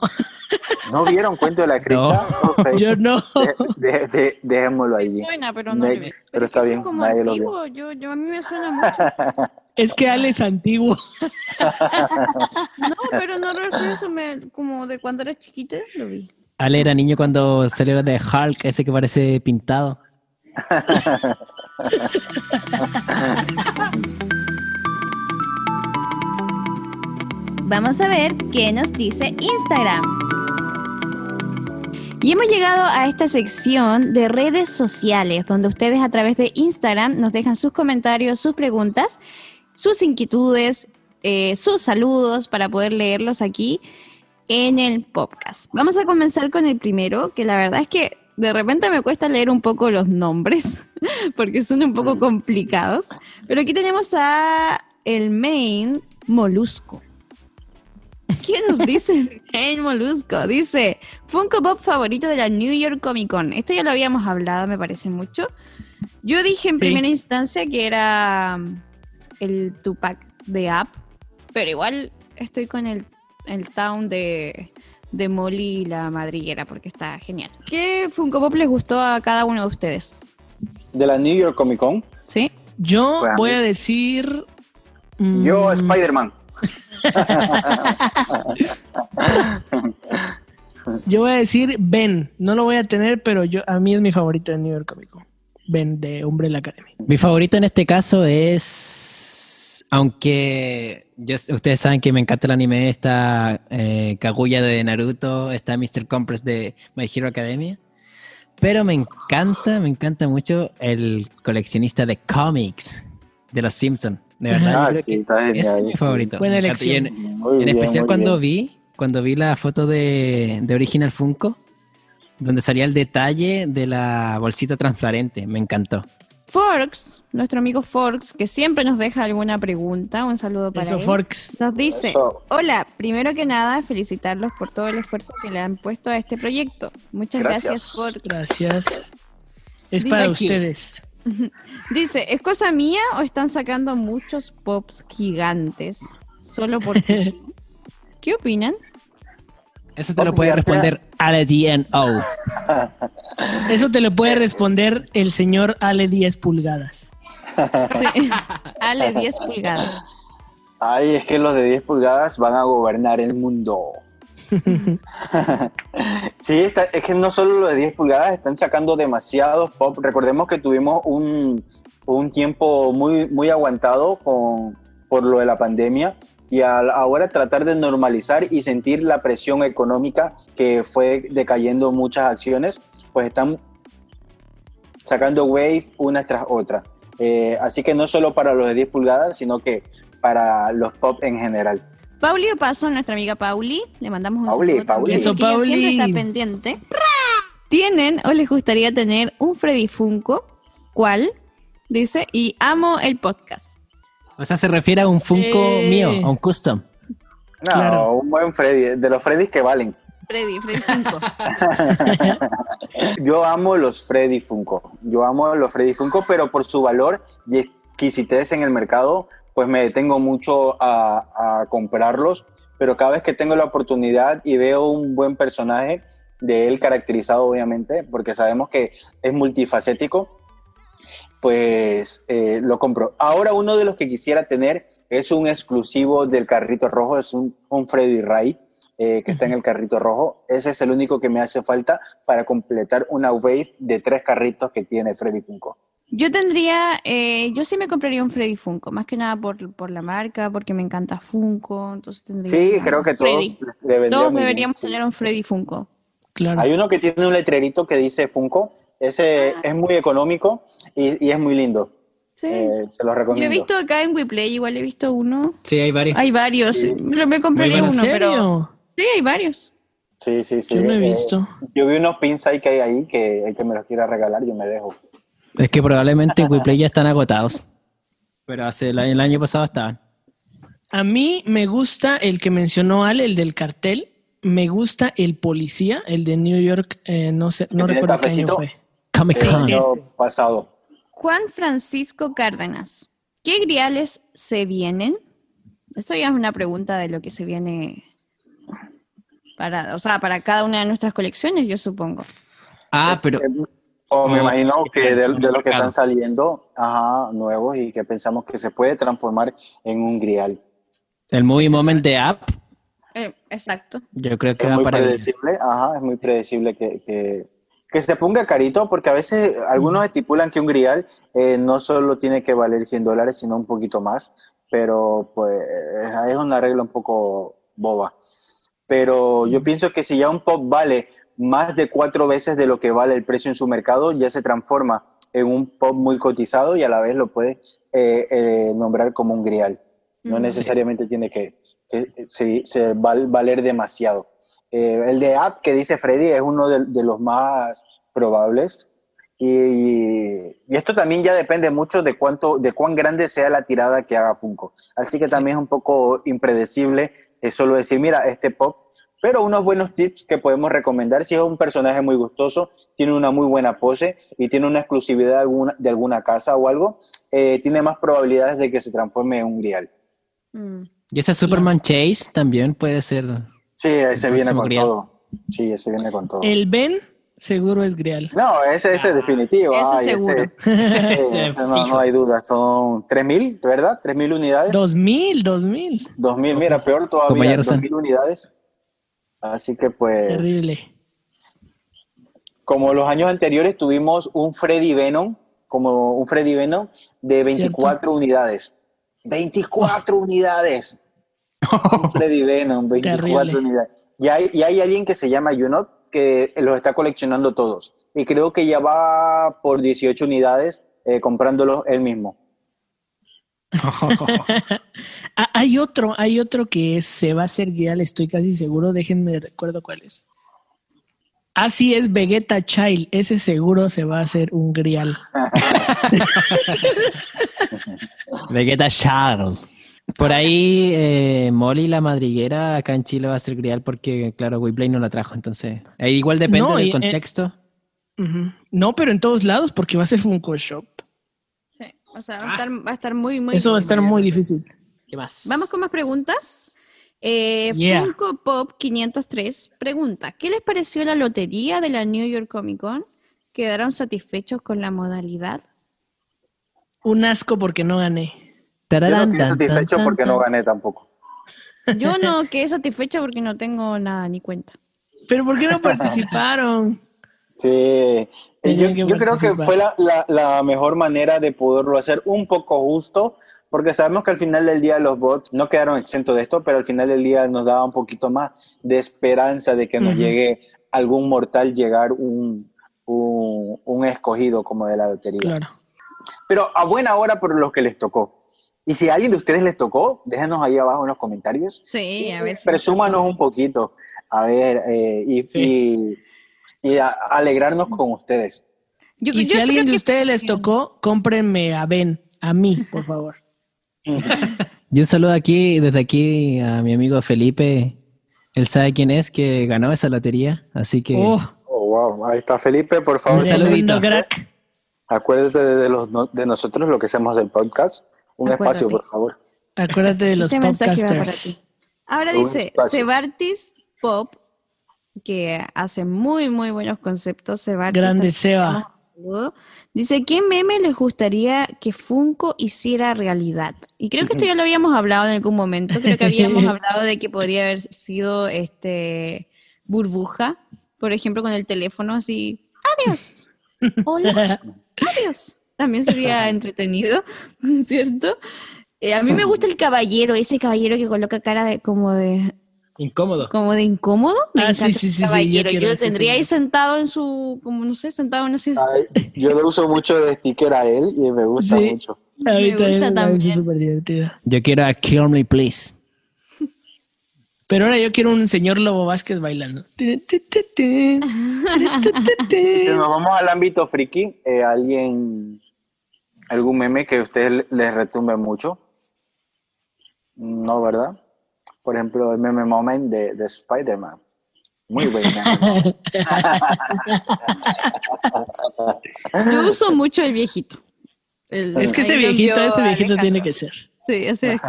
¿No vieron cuento de la (laughs) cripta? Yo no. De- de- de- dejémoslo ahí. Suena, pero no Me- pero es está que bien, como nadie lo vio. Yo, yo, a mí me suena mucho. (laughs) Es que Ale es antiguo. No, pero no refiero eso me, como de cuando era chiquita, lo vi. Ale era niño cuando salió de Hulk, ese que parece pintado. (laughs) Vamos a ver qué nos dice Instagram. Y hemos llegado a esta sección de redes sociales, donde ustedes a través de Instagram nos dejan sus comentarios, sus preguntas, sus inquietudes, eh, sus saludos para poder leerlos aquí en el podcast. Vamos a comenzar con el primero, que la verdad es que de repente me cuesta leer un poco los nombres, (laughs) porque son un poco complicados. Pero aquí tenemos a el main Molusco. ¿Qué nos dice el molusco? Dice, Funko Pop favorito de la New York Comic Con. Esto ya lo habíamos hablado, me parece mucho. Yo dije en Sí. primera instancia que era um, el Tupac de App, pero igual estoy con el, el Town de, de Molly y la madriguera porque está genial. ¿Qué Funko Pop les gustó a cada uno de ustedes? De la New York Comic Con, ¿Sí? Yo voy a decir. yo mm, Spider-Man. (laughs) Yo voy a decir Ben. No lo voy a tener, pero yo a mí es mi favorito de New York Comic Con. Ben de Umbrella Academy. Mi favorito en este caso es, aunque ustedes saben que me encanta el anime, está eh, Kaguya de Naruto, está Mr. Compress de My Hero Academia, pero me encanta, me encanta mucho el coleccionista de cómics de los Simpsons, de verdad. yo Ah, creo sí, que está ese es mi sí. favorito. Buena elección. En, Muy en bien, especial muy cuando bien. vi, cuando vi la foto de, de Original Funko, donde salía el detalle de la bolsita transparente, me encantó. Forks, nuestro amigo Forks, que siempre nos deja alguna pregunta, un saludo para Eso, él. Forks. Nos dice, Eso. hola, primero que nada, felicitarlos por todo el esfuerzo que le han puesto a este proyecto. Muchas gracias, Gracias. Forks. Gracias. Es Dice para aquí. ustedes. (laughs) Dice, ¿es cosa mía o están sacando muchos pops gigantes? Solo porque (laughs) sí? ¿Qué opinan? Eso te lo puede responder Ale DNO. (laughs) Eso te lo puede responder el señor Ale 10 pulgadas. Sí. Ale, 10 pulgadas. Ay, es que los de 10 pulgadas van a gobernar el mundo. (laughs) sí, está- es que no solo los de 10 pulgadas, están sacando demasiados pop. Recordemos que tuvimos un, un tiempo muy, muy aguantado con, por lo de la pandemia y al ahora tratar de normalizar y sentir la presión económica que fue decayendo muchas acciones, pues están sacando wave una tras otra. Eh, así que no solo para los de 10 pulgadas, sino que para los pop en general. Pauli Opaso, nuestra amiga Pauli, le mandamos un Pauli, saludo Pauli. Eso, Pauli. siempre está pendiente. ¿Tienen o les gustaría tener un Freddy Funko? ¿Cuál? Dice, y amo el podcast. O sea, se refiere a un Funko Eh. mío, a un custom. No, Claro. un buen Freddy, de los Freddys que valen. Freddy, Freddy Funko. (laughs) Yo amo los Freddy Funko. Yo amo los Freddy Funko, pero por su valor y exquisitez en el mercado, pues me detengo mucho a, a comprarlos. Pero cada vez que tengo la oportunidad y veo un buen personaje de él caracterizado, obviamente, porque sabemos que es multifacético, pues eh, lo compro. Ahora uno de los que quisiera tener es un exclusivo del carrito rojo, es un, un Freddy Ray eh, que está en el carrito rojo. Ese es el único que me hace falta para completar una wave de tres carritos que tiene Freddy Funko. Yo tendría, eh, yo sí me compraría un Freddy Funko, más que nada por, por la marca, porque me encanta Funko, entonces tendría Sí, creo que todos Freddy. le Todos deberíamos tener un Freddy Funko. Claro. Hay uno que tiene un letrerito que dice Funko. Ese Ah. es muy económico y, y es muy lindo. Sí. Eh, se lo Yo recomiendo. he visto acá en WePlay, igual he visto uno. Sí, hay varios. Hay varios. Sí. Me, compraría Muy ¿En uno, pero. serio? Sí, hay varios. Sí, sí, sí. Yo no he Eh, visto. yo vi unos pins ahí que hay ahí que el que me los quiera regalar, yo me dejo. Es que probablemente en WePlay ya están agotados. Pero hace el, año- el año pasado estaban. A mí me gusta el que mencionó Ale, el del cartel. Me gusta el policía, el de New York. eh, no sé, no ¿El del recuerdo qué año fue. Comic El Con. año pasado. Juan Francisco Cárdenas. ¿Qué griales se vienen? Esto ya es una pregunta de lo que se viene para, o sea, para cada una de nuestras colecciones, yo supongo. Ah, pero Eh, O me Oh, imagino que de, de los que están saliendo, ajá, nuevos y que pensamos que se puede transformar en un grial. el Movie Moment de App, Eh, exacto. yo creo que Es va muy para predecible, ajá, es muy predecible que, que, que se ponga carito, porque a veces algunos estipulan que un grial eh, no solo tiene que valer 100 dólares, sino un poquito más, pero pues es una regla un poco boba. Pero yo pienso que si ya un pop vale más de cuatro veces de lo que vale el precio en su mercado, ya se transforma en un pop muy cotizado y a la vez lo puede eh, eh, nombrar como un grial. No Mm, necesariamente tiene que, que se, se val- valer demasiado. Eh, el de App que dice Freddy es uno de, de los más probables. Y, y esto también ya depende mucho de cuánto, de cuán grande sea la tirada que haga Funko. Así que también es un poco impredecible solo decir, mira, este pop pero unos buenos tips que podemos recomendar si es un personaje muy gustoso, tiene una muy buena pose y tiene una exclusividad de alguna, de alguna casa o algo, eh, tiene más probabilidades de que se transforme en un grial. Mm. Y ese Superman Chase también puede ser. Sí, ese viene con todo. Sí, ese viene con todo. El Ben seguro es grial. No, ese, ese es definitivo. Eso seguro. (laughs) no, no, hay duda. Son 3.000, ¿verdad? 3.000 unidades. 2.000, 2.000. 2.000, mira, peor todavía. 2.000 unidades. Así que pues... Terrible. Como los años anteriores tuvimos un Freddy Venom, como un Freddy Venom de 24 unidades. 24 (laughs) unidades. un Freddy Venom, (laughs) 24 unidades. Y hay, y hay alguien que se llama Junot que los está coleccionando todos. Y creo que ya va por 18 unidades eh, comprándolos él mismo. (laughs) (laughs) Ah, hay otro, hay otro que se va a hacer guial, estoy casi seguro. Déjenme recuerdo cuál es. Así es, Vegeta Child. Ese seguro se va a hacer un grial. (laughs) Vegeta Child. Por ahí, eh, Molly la madriguera acá en Chile va a ser grial porque, claro, Weplay no la trajo. Entonces, igual depende del eh, contexto. No, pero en todos lados porque va a ser Funko Shop. O sea, va, a, estar, va a estar muy, muy Eso va a estar muy difícil. ¿Qué más? Vamos con más preguntas. Eh, Funko Pop 503 pregunta: ¿Qué les pareció la lotería de la New York Comic Con? ¿Quedaron satisfechos con la modalidad? Un asco porque no gané. Yo no quedé satisfecho porque no gané tampoco. Yo no quedé satisfecho porque no tengo nada ni cuenta. ¿Pero por qué no (laughs) participaron? Sí, yo, creo que fue la, mejor manera de poderlo hacer un poco justo, porque sabemos que al final del día los bots no quedaron exentos de esto, pero al final del día nos daba un poquito más de esperanza de que nos llegue algún mortal llegar un, un, escogido como de la lotería. Claro. Pero a buena hora por los que les tocó. Y si a alguien de ustedes les tocó, déjenos ahí abajo en los comentarios. Sí, a ver. Presúmanos un poquito. A ver, eh, y y alegrarnos con ustedes. y si a alguien de ustedes les tocó, cómprenme a Ben, a mí, por favor. (laughs) Yo saludo aquí, desde aquí, a mi amigo Felipe. Él sabe quién es, que ganó esa lotería, así que... Oh, oh wow, ahí está Felipe, por favor. Un saludito. Acuérdate de, los, de nosotros, lo que hacemos del podcast. Un espacio, por favor. Acuérdate de los este podcasters. Ahora dice, Sebartis Pop que hace muy, muy buenos conceptos. Seba Grande Seba. Dice, ¿qué meme les gustaría que Funko hiciera realidad? Y creo que esto ya lo habíamos hablado en algún momento. Creo que habíamos (laughs) hablado de que podría haber sido este burbuja, por ejemplo, con el teléfono así. Adiós. Hola. Adiós. También sería (laughs) entretenido, (laughs) ¿cierto? Eh, a mí me gusta el caballero, ese caballero que coloca cara de como de Incómodo. Como de incómodo. Me ah, sí, sí, sí, caballero. yo, lo tendría ahí sentado en su, como no sé, sentado en ese. yo le uso mucho de sticker a él y me gusta mucho. Ahorita me gusta también. súper divertido. Yo quiero a Kill Me Please. Pero ahora yo quiero un señor Lobo Vázquez bailando. si (laughs) nos vamos al ámbito friki, eh, alguien, algún meme que a ustedes les retumbe mucho. No, ¿verdad? Por ejemplo, el meme moment de, de Spider-Man. Muy bueno. Yo uso mucho el viejito. es que ese viejito, ese viejito tiene que ser. Sí, ese es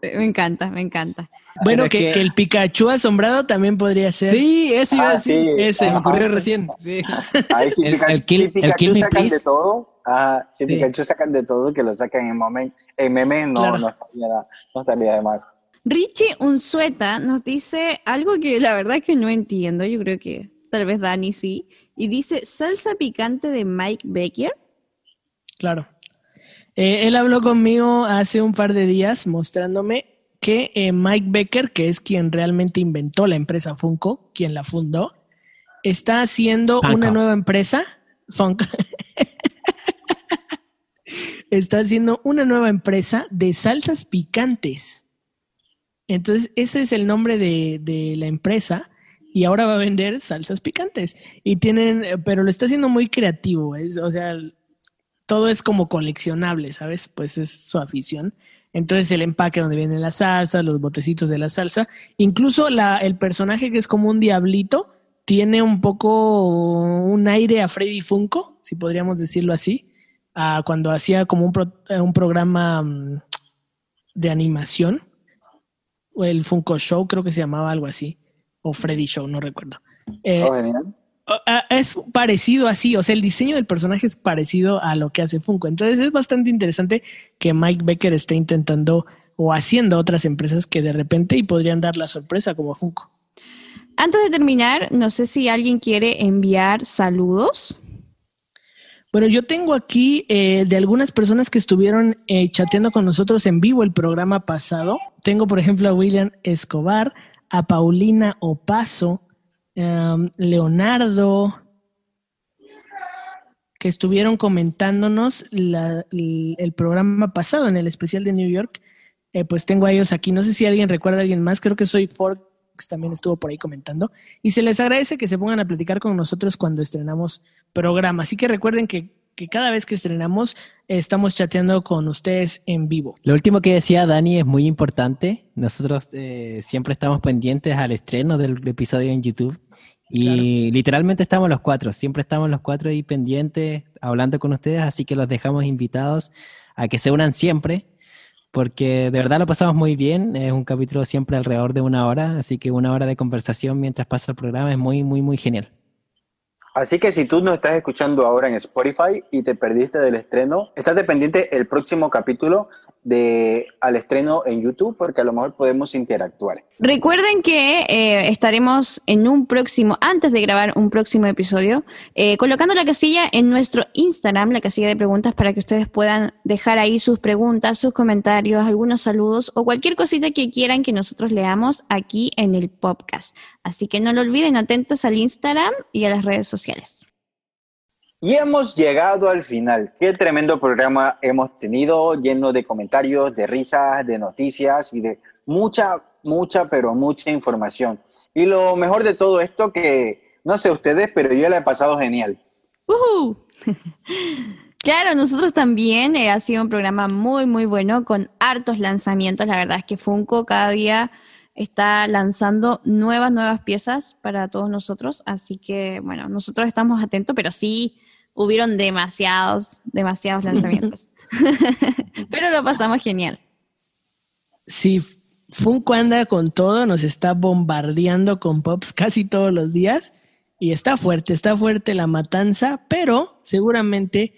me encanta, me encanta. Bueno, que, el Pikachu asombrado también podría ser. Sí, ese iba a ah, decir. ese me ocurrió recién. Sí. Ahí sí, (laughs) el, el, kill, si Pikachu sacan de todo. Ah, si Pikachu sacan de todo, que lo sacan en, moment, en meme, no, no, estaría, no estaría de más. Richie Unzueta nos dice algo que la verdad es que no entiendo, yo creo que tal vez Dani sí, y dice salsa picante de Mike Becker. Claro. Eh, él habló conmigo hace un par de días mostrándome que eh, Mike Becker, que es quien realmente inventó la empresa Funko, quien la fundó, está haciendo una nueva empresa, Funko. (laughs) está haciendo una nueva empresa de salsas picantes. Entonces, ese es el nombre de, la empresa y ahora va a vender salsas picantes. Y tienen, pero lo está haciendo muy creativo, es, o sea, todo es como coleccionable, ¿sabes? Pues es su afición. Entonces el empaque donde vienen las salsas, los botecitos de la salsa, incluso la, el personaje que es como un diablito, tiene un poco un aire a Freddy Funko, si podríamos decirlo así, cuando hacía como un, un programa mm, de animación, el Funko Show creo que se llamaba algo así, o Freddy Show, no recuerdo. Eh, oh, es parecido así, o sea, el diseño del personaje es parecido a lo que hace Funko. Entonces es bastante interesante que Mike Becker esté intentando o haciendo otras empresas que de repente y podrían dar la sorpresa como Funko. Antes de terminar, no sé si alguien quiere enviar saludos. Bueno, yo tengo aquí eh, de algunas personas que estuvieron eh, chateando con nosotros en vivo el programa pasado. Tengo, por ejemplo, a William Escobar, a Paulina Opaso, Em, Leonardo, que estuvieron comentándonos el, programa pasado en el especial de New York. Eh, pues tengo a ellos aquí. No sé si alguien recuerda a alguien más. Creo que soy También estuvo por ahí comentando. Y se les agradece que se pongan a platicar con nosotros cuando estrenamos programa. Así que recuerden que, cada vez que estrenamos estamos chateando con ustedes en vivo. Lo último que decía Dani es muy importante. Nosotros eh, siempre estamos pendientes al estreno del episodio en YouTube y literalmente estamos los cuatro, siempre estamos los cuatro ahí pendientes, hablando con ustedes, así que los dejamos invitados a que se unan siempre, porque de verdad lo pasamos muy bien, es un capítulo siempre alrededor de una hora, así que una hora de conversación mientras pasa el programa es muy, muy, muy genial. Así que si tú nos estás escuchando ahora en Spotify y te perdiste del estreno, estate pendiente el próximo capítulo de al estreno en YouTube porque a lo mejor podemos interactuar. Recuerden que eh, estaremos en un próximo, antes de grabar un próximo episodio, eh, colocando la casilla en nuestro Instagram, la casilla de preguntas, para que ustedes puedan dejar ahí sus preguntas, sus comentarios, algunos saludos o cualquier cosita que quieran que nosotros leamos aquí en el podcast. Así que no lo olviden, atentos al Instagram y a las redes sociales. Y hemos llegado al final. Qué tremendo programa hemos tenido, lleno de comentarios, de risas, de noticias y de mucha, mucha, pero mucha información. Y lo mejor de todo esto que, no sé ustedes, pero yo la he pasado genial. (laughs) Claro, nosotros también. Eh, ha sido un programa muy, muy bueno con hartos lanzamientos. La verdad es que Funko cada día está lanzando nuevas, nuevas piezas para todos nosotros. Así que, bueno, nosotros estamos atentos, pero sí hubieron demasiados, demasiados lanzamientos. (laughs) Pero lo pasamos genial. Sí, Funko anda con todo, nos está bombardeando con pops casi todos los días y está fuerte, está fuerte la matanza, pero seguramente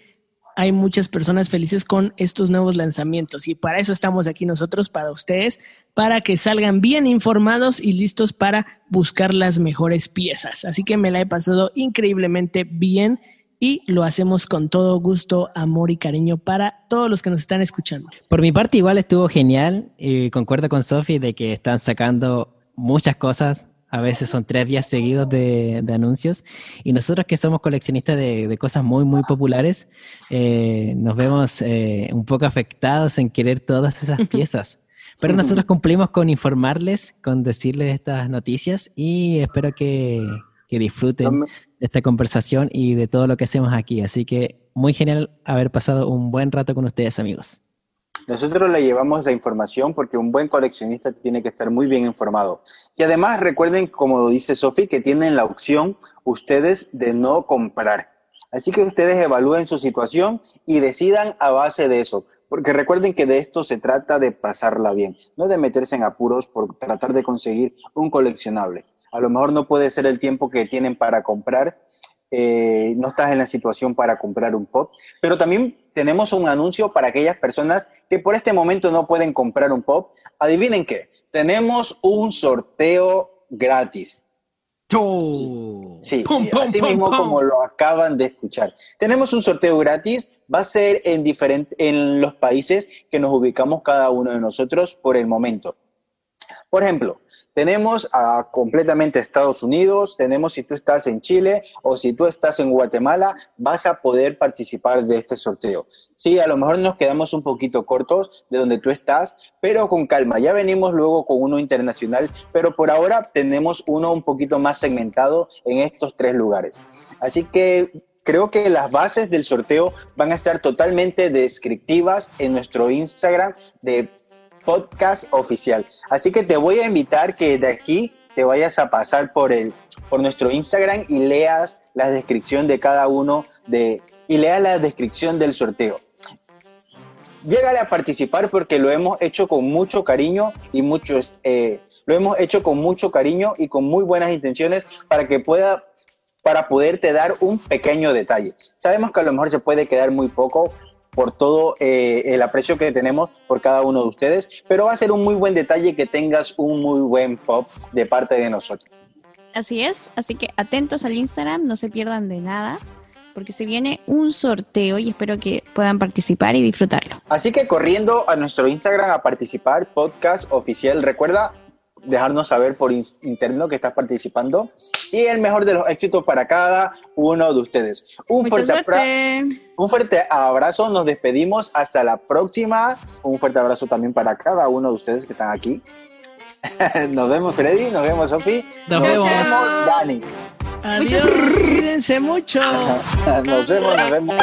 hay muchas personas felices con estos nuevos lanzamientos y para eso estamos aquí nosotros, para ustedes, para que salgan bien informados y listos para buscar las mejores piezas. Así que me la he pasado increíblemente bien y lo hacemos con todo gusto, amor y cariño para todos los que nos están escuchando. Por mi parte igual estuvo genial y concuerdo con Sofi de que están sacando muchas cosas. A veces son tres días seguidos de, anuncios. Y nosotros que somos coleccionistas de, cosas muy, muy populares, eh, nos vemos eh, un poco afectados en querer todas esas (laughs) piezas. Pero nosotros cumplimos con informarles, con decirles estas noticias y espero que, que disfruten esta conversación y de todo lo que hacemos aquí. Así que muy genial haber pasado un buen rato con ustedes, amigos. Nosotros le llevamos la información porque un buen coleccionista tiene que estar muy bien informado. Y además recuerden, como dice Sofi, que tienen la opción ustedes de no comprar. Así que ustedes evalúen su situación y decidan a base de eso. Porque recuerden que de esto se trata de pasarla bien, no de meterse en apuros por tratar de conseguir un coleccionable a lo mejor no puede ser el tiempo que tienen para comprar, eh, no estás en la situación para comprar un pop, pero también tenemos un anuncio para aquellas personas que por este momento no pueden comprar un pop. Adivinen qué, tenemos un sorteo gratis. Sí, sí, así mismo como lo acaban de escuchar. Tenemos un sorteo gratis, va a ser en, en los países que nos ubicamos cada uno de nosotros por el momento. Por ejemplo, tenemos a completamente Estados Unidos, tenemos si tú estás en Chile o si tú estás en Guatemala, vas a poder participar de este sorteo. Sí, a lo mejor nos quedamos un poquito cortos de donde tú estás, pero con calma. Ya venimos luego con uno internacional, pero por ahora tenemos uno un poquito más segmentado en estos tres lugares. Así que creo que las bases del sorteo van a estar totalmente descriptivas en nuestro Instagram de podcast oficial. Así que te voy a invitar que de aquí te vayas a pasar por el por nuestro Instagram y leas la descripción de cada uno de y leas la descripción del sorteo. Llégale a participar porque lo hemos hecho con mucho cariño y muchos eh, lo hemos hecho con mucho cariño y con muy buenas intenciones para que pueda para poderte dar un pequeño detalle. Sabemos que a lo mejor se puede quedar muy poco, por todo eh, el aprecio que tenemos por cada uno de ustedes, pero va a ser un muy buen detalle que tengas un muy buen pop de parte de nosotros. Así es, así que atentos al Instagram, no se pierdan de nada, porque se viene un sorteo y espero que puedan participar y disfrutarlo. Así que corriendo a nuestro Instagram a participar, podcast oficial, recuerda dejarnos saber por interno que estás participando y el mejor de los éxitos para cada uno de ustedes. Un fuerte, un fuerte abrazo, nos despedimos hasta la próxima. Un fuerte abrazo también para cada uno de ustedes que están aquí. (laughs) nos vemos Freddy, nos vemos Sofi, nos, vemos Dani. Adiós, cuídense mucho. (laughs) nos vemos, nos vemos.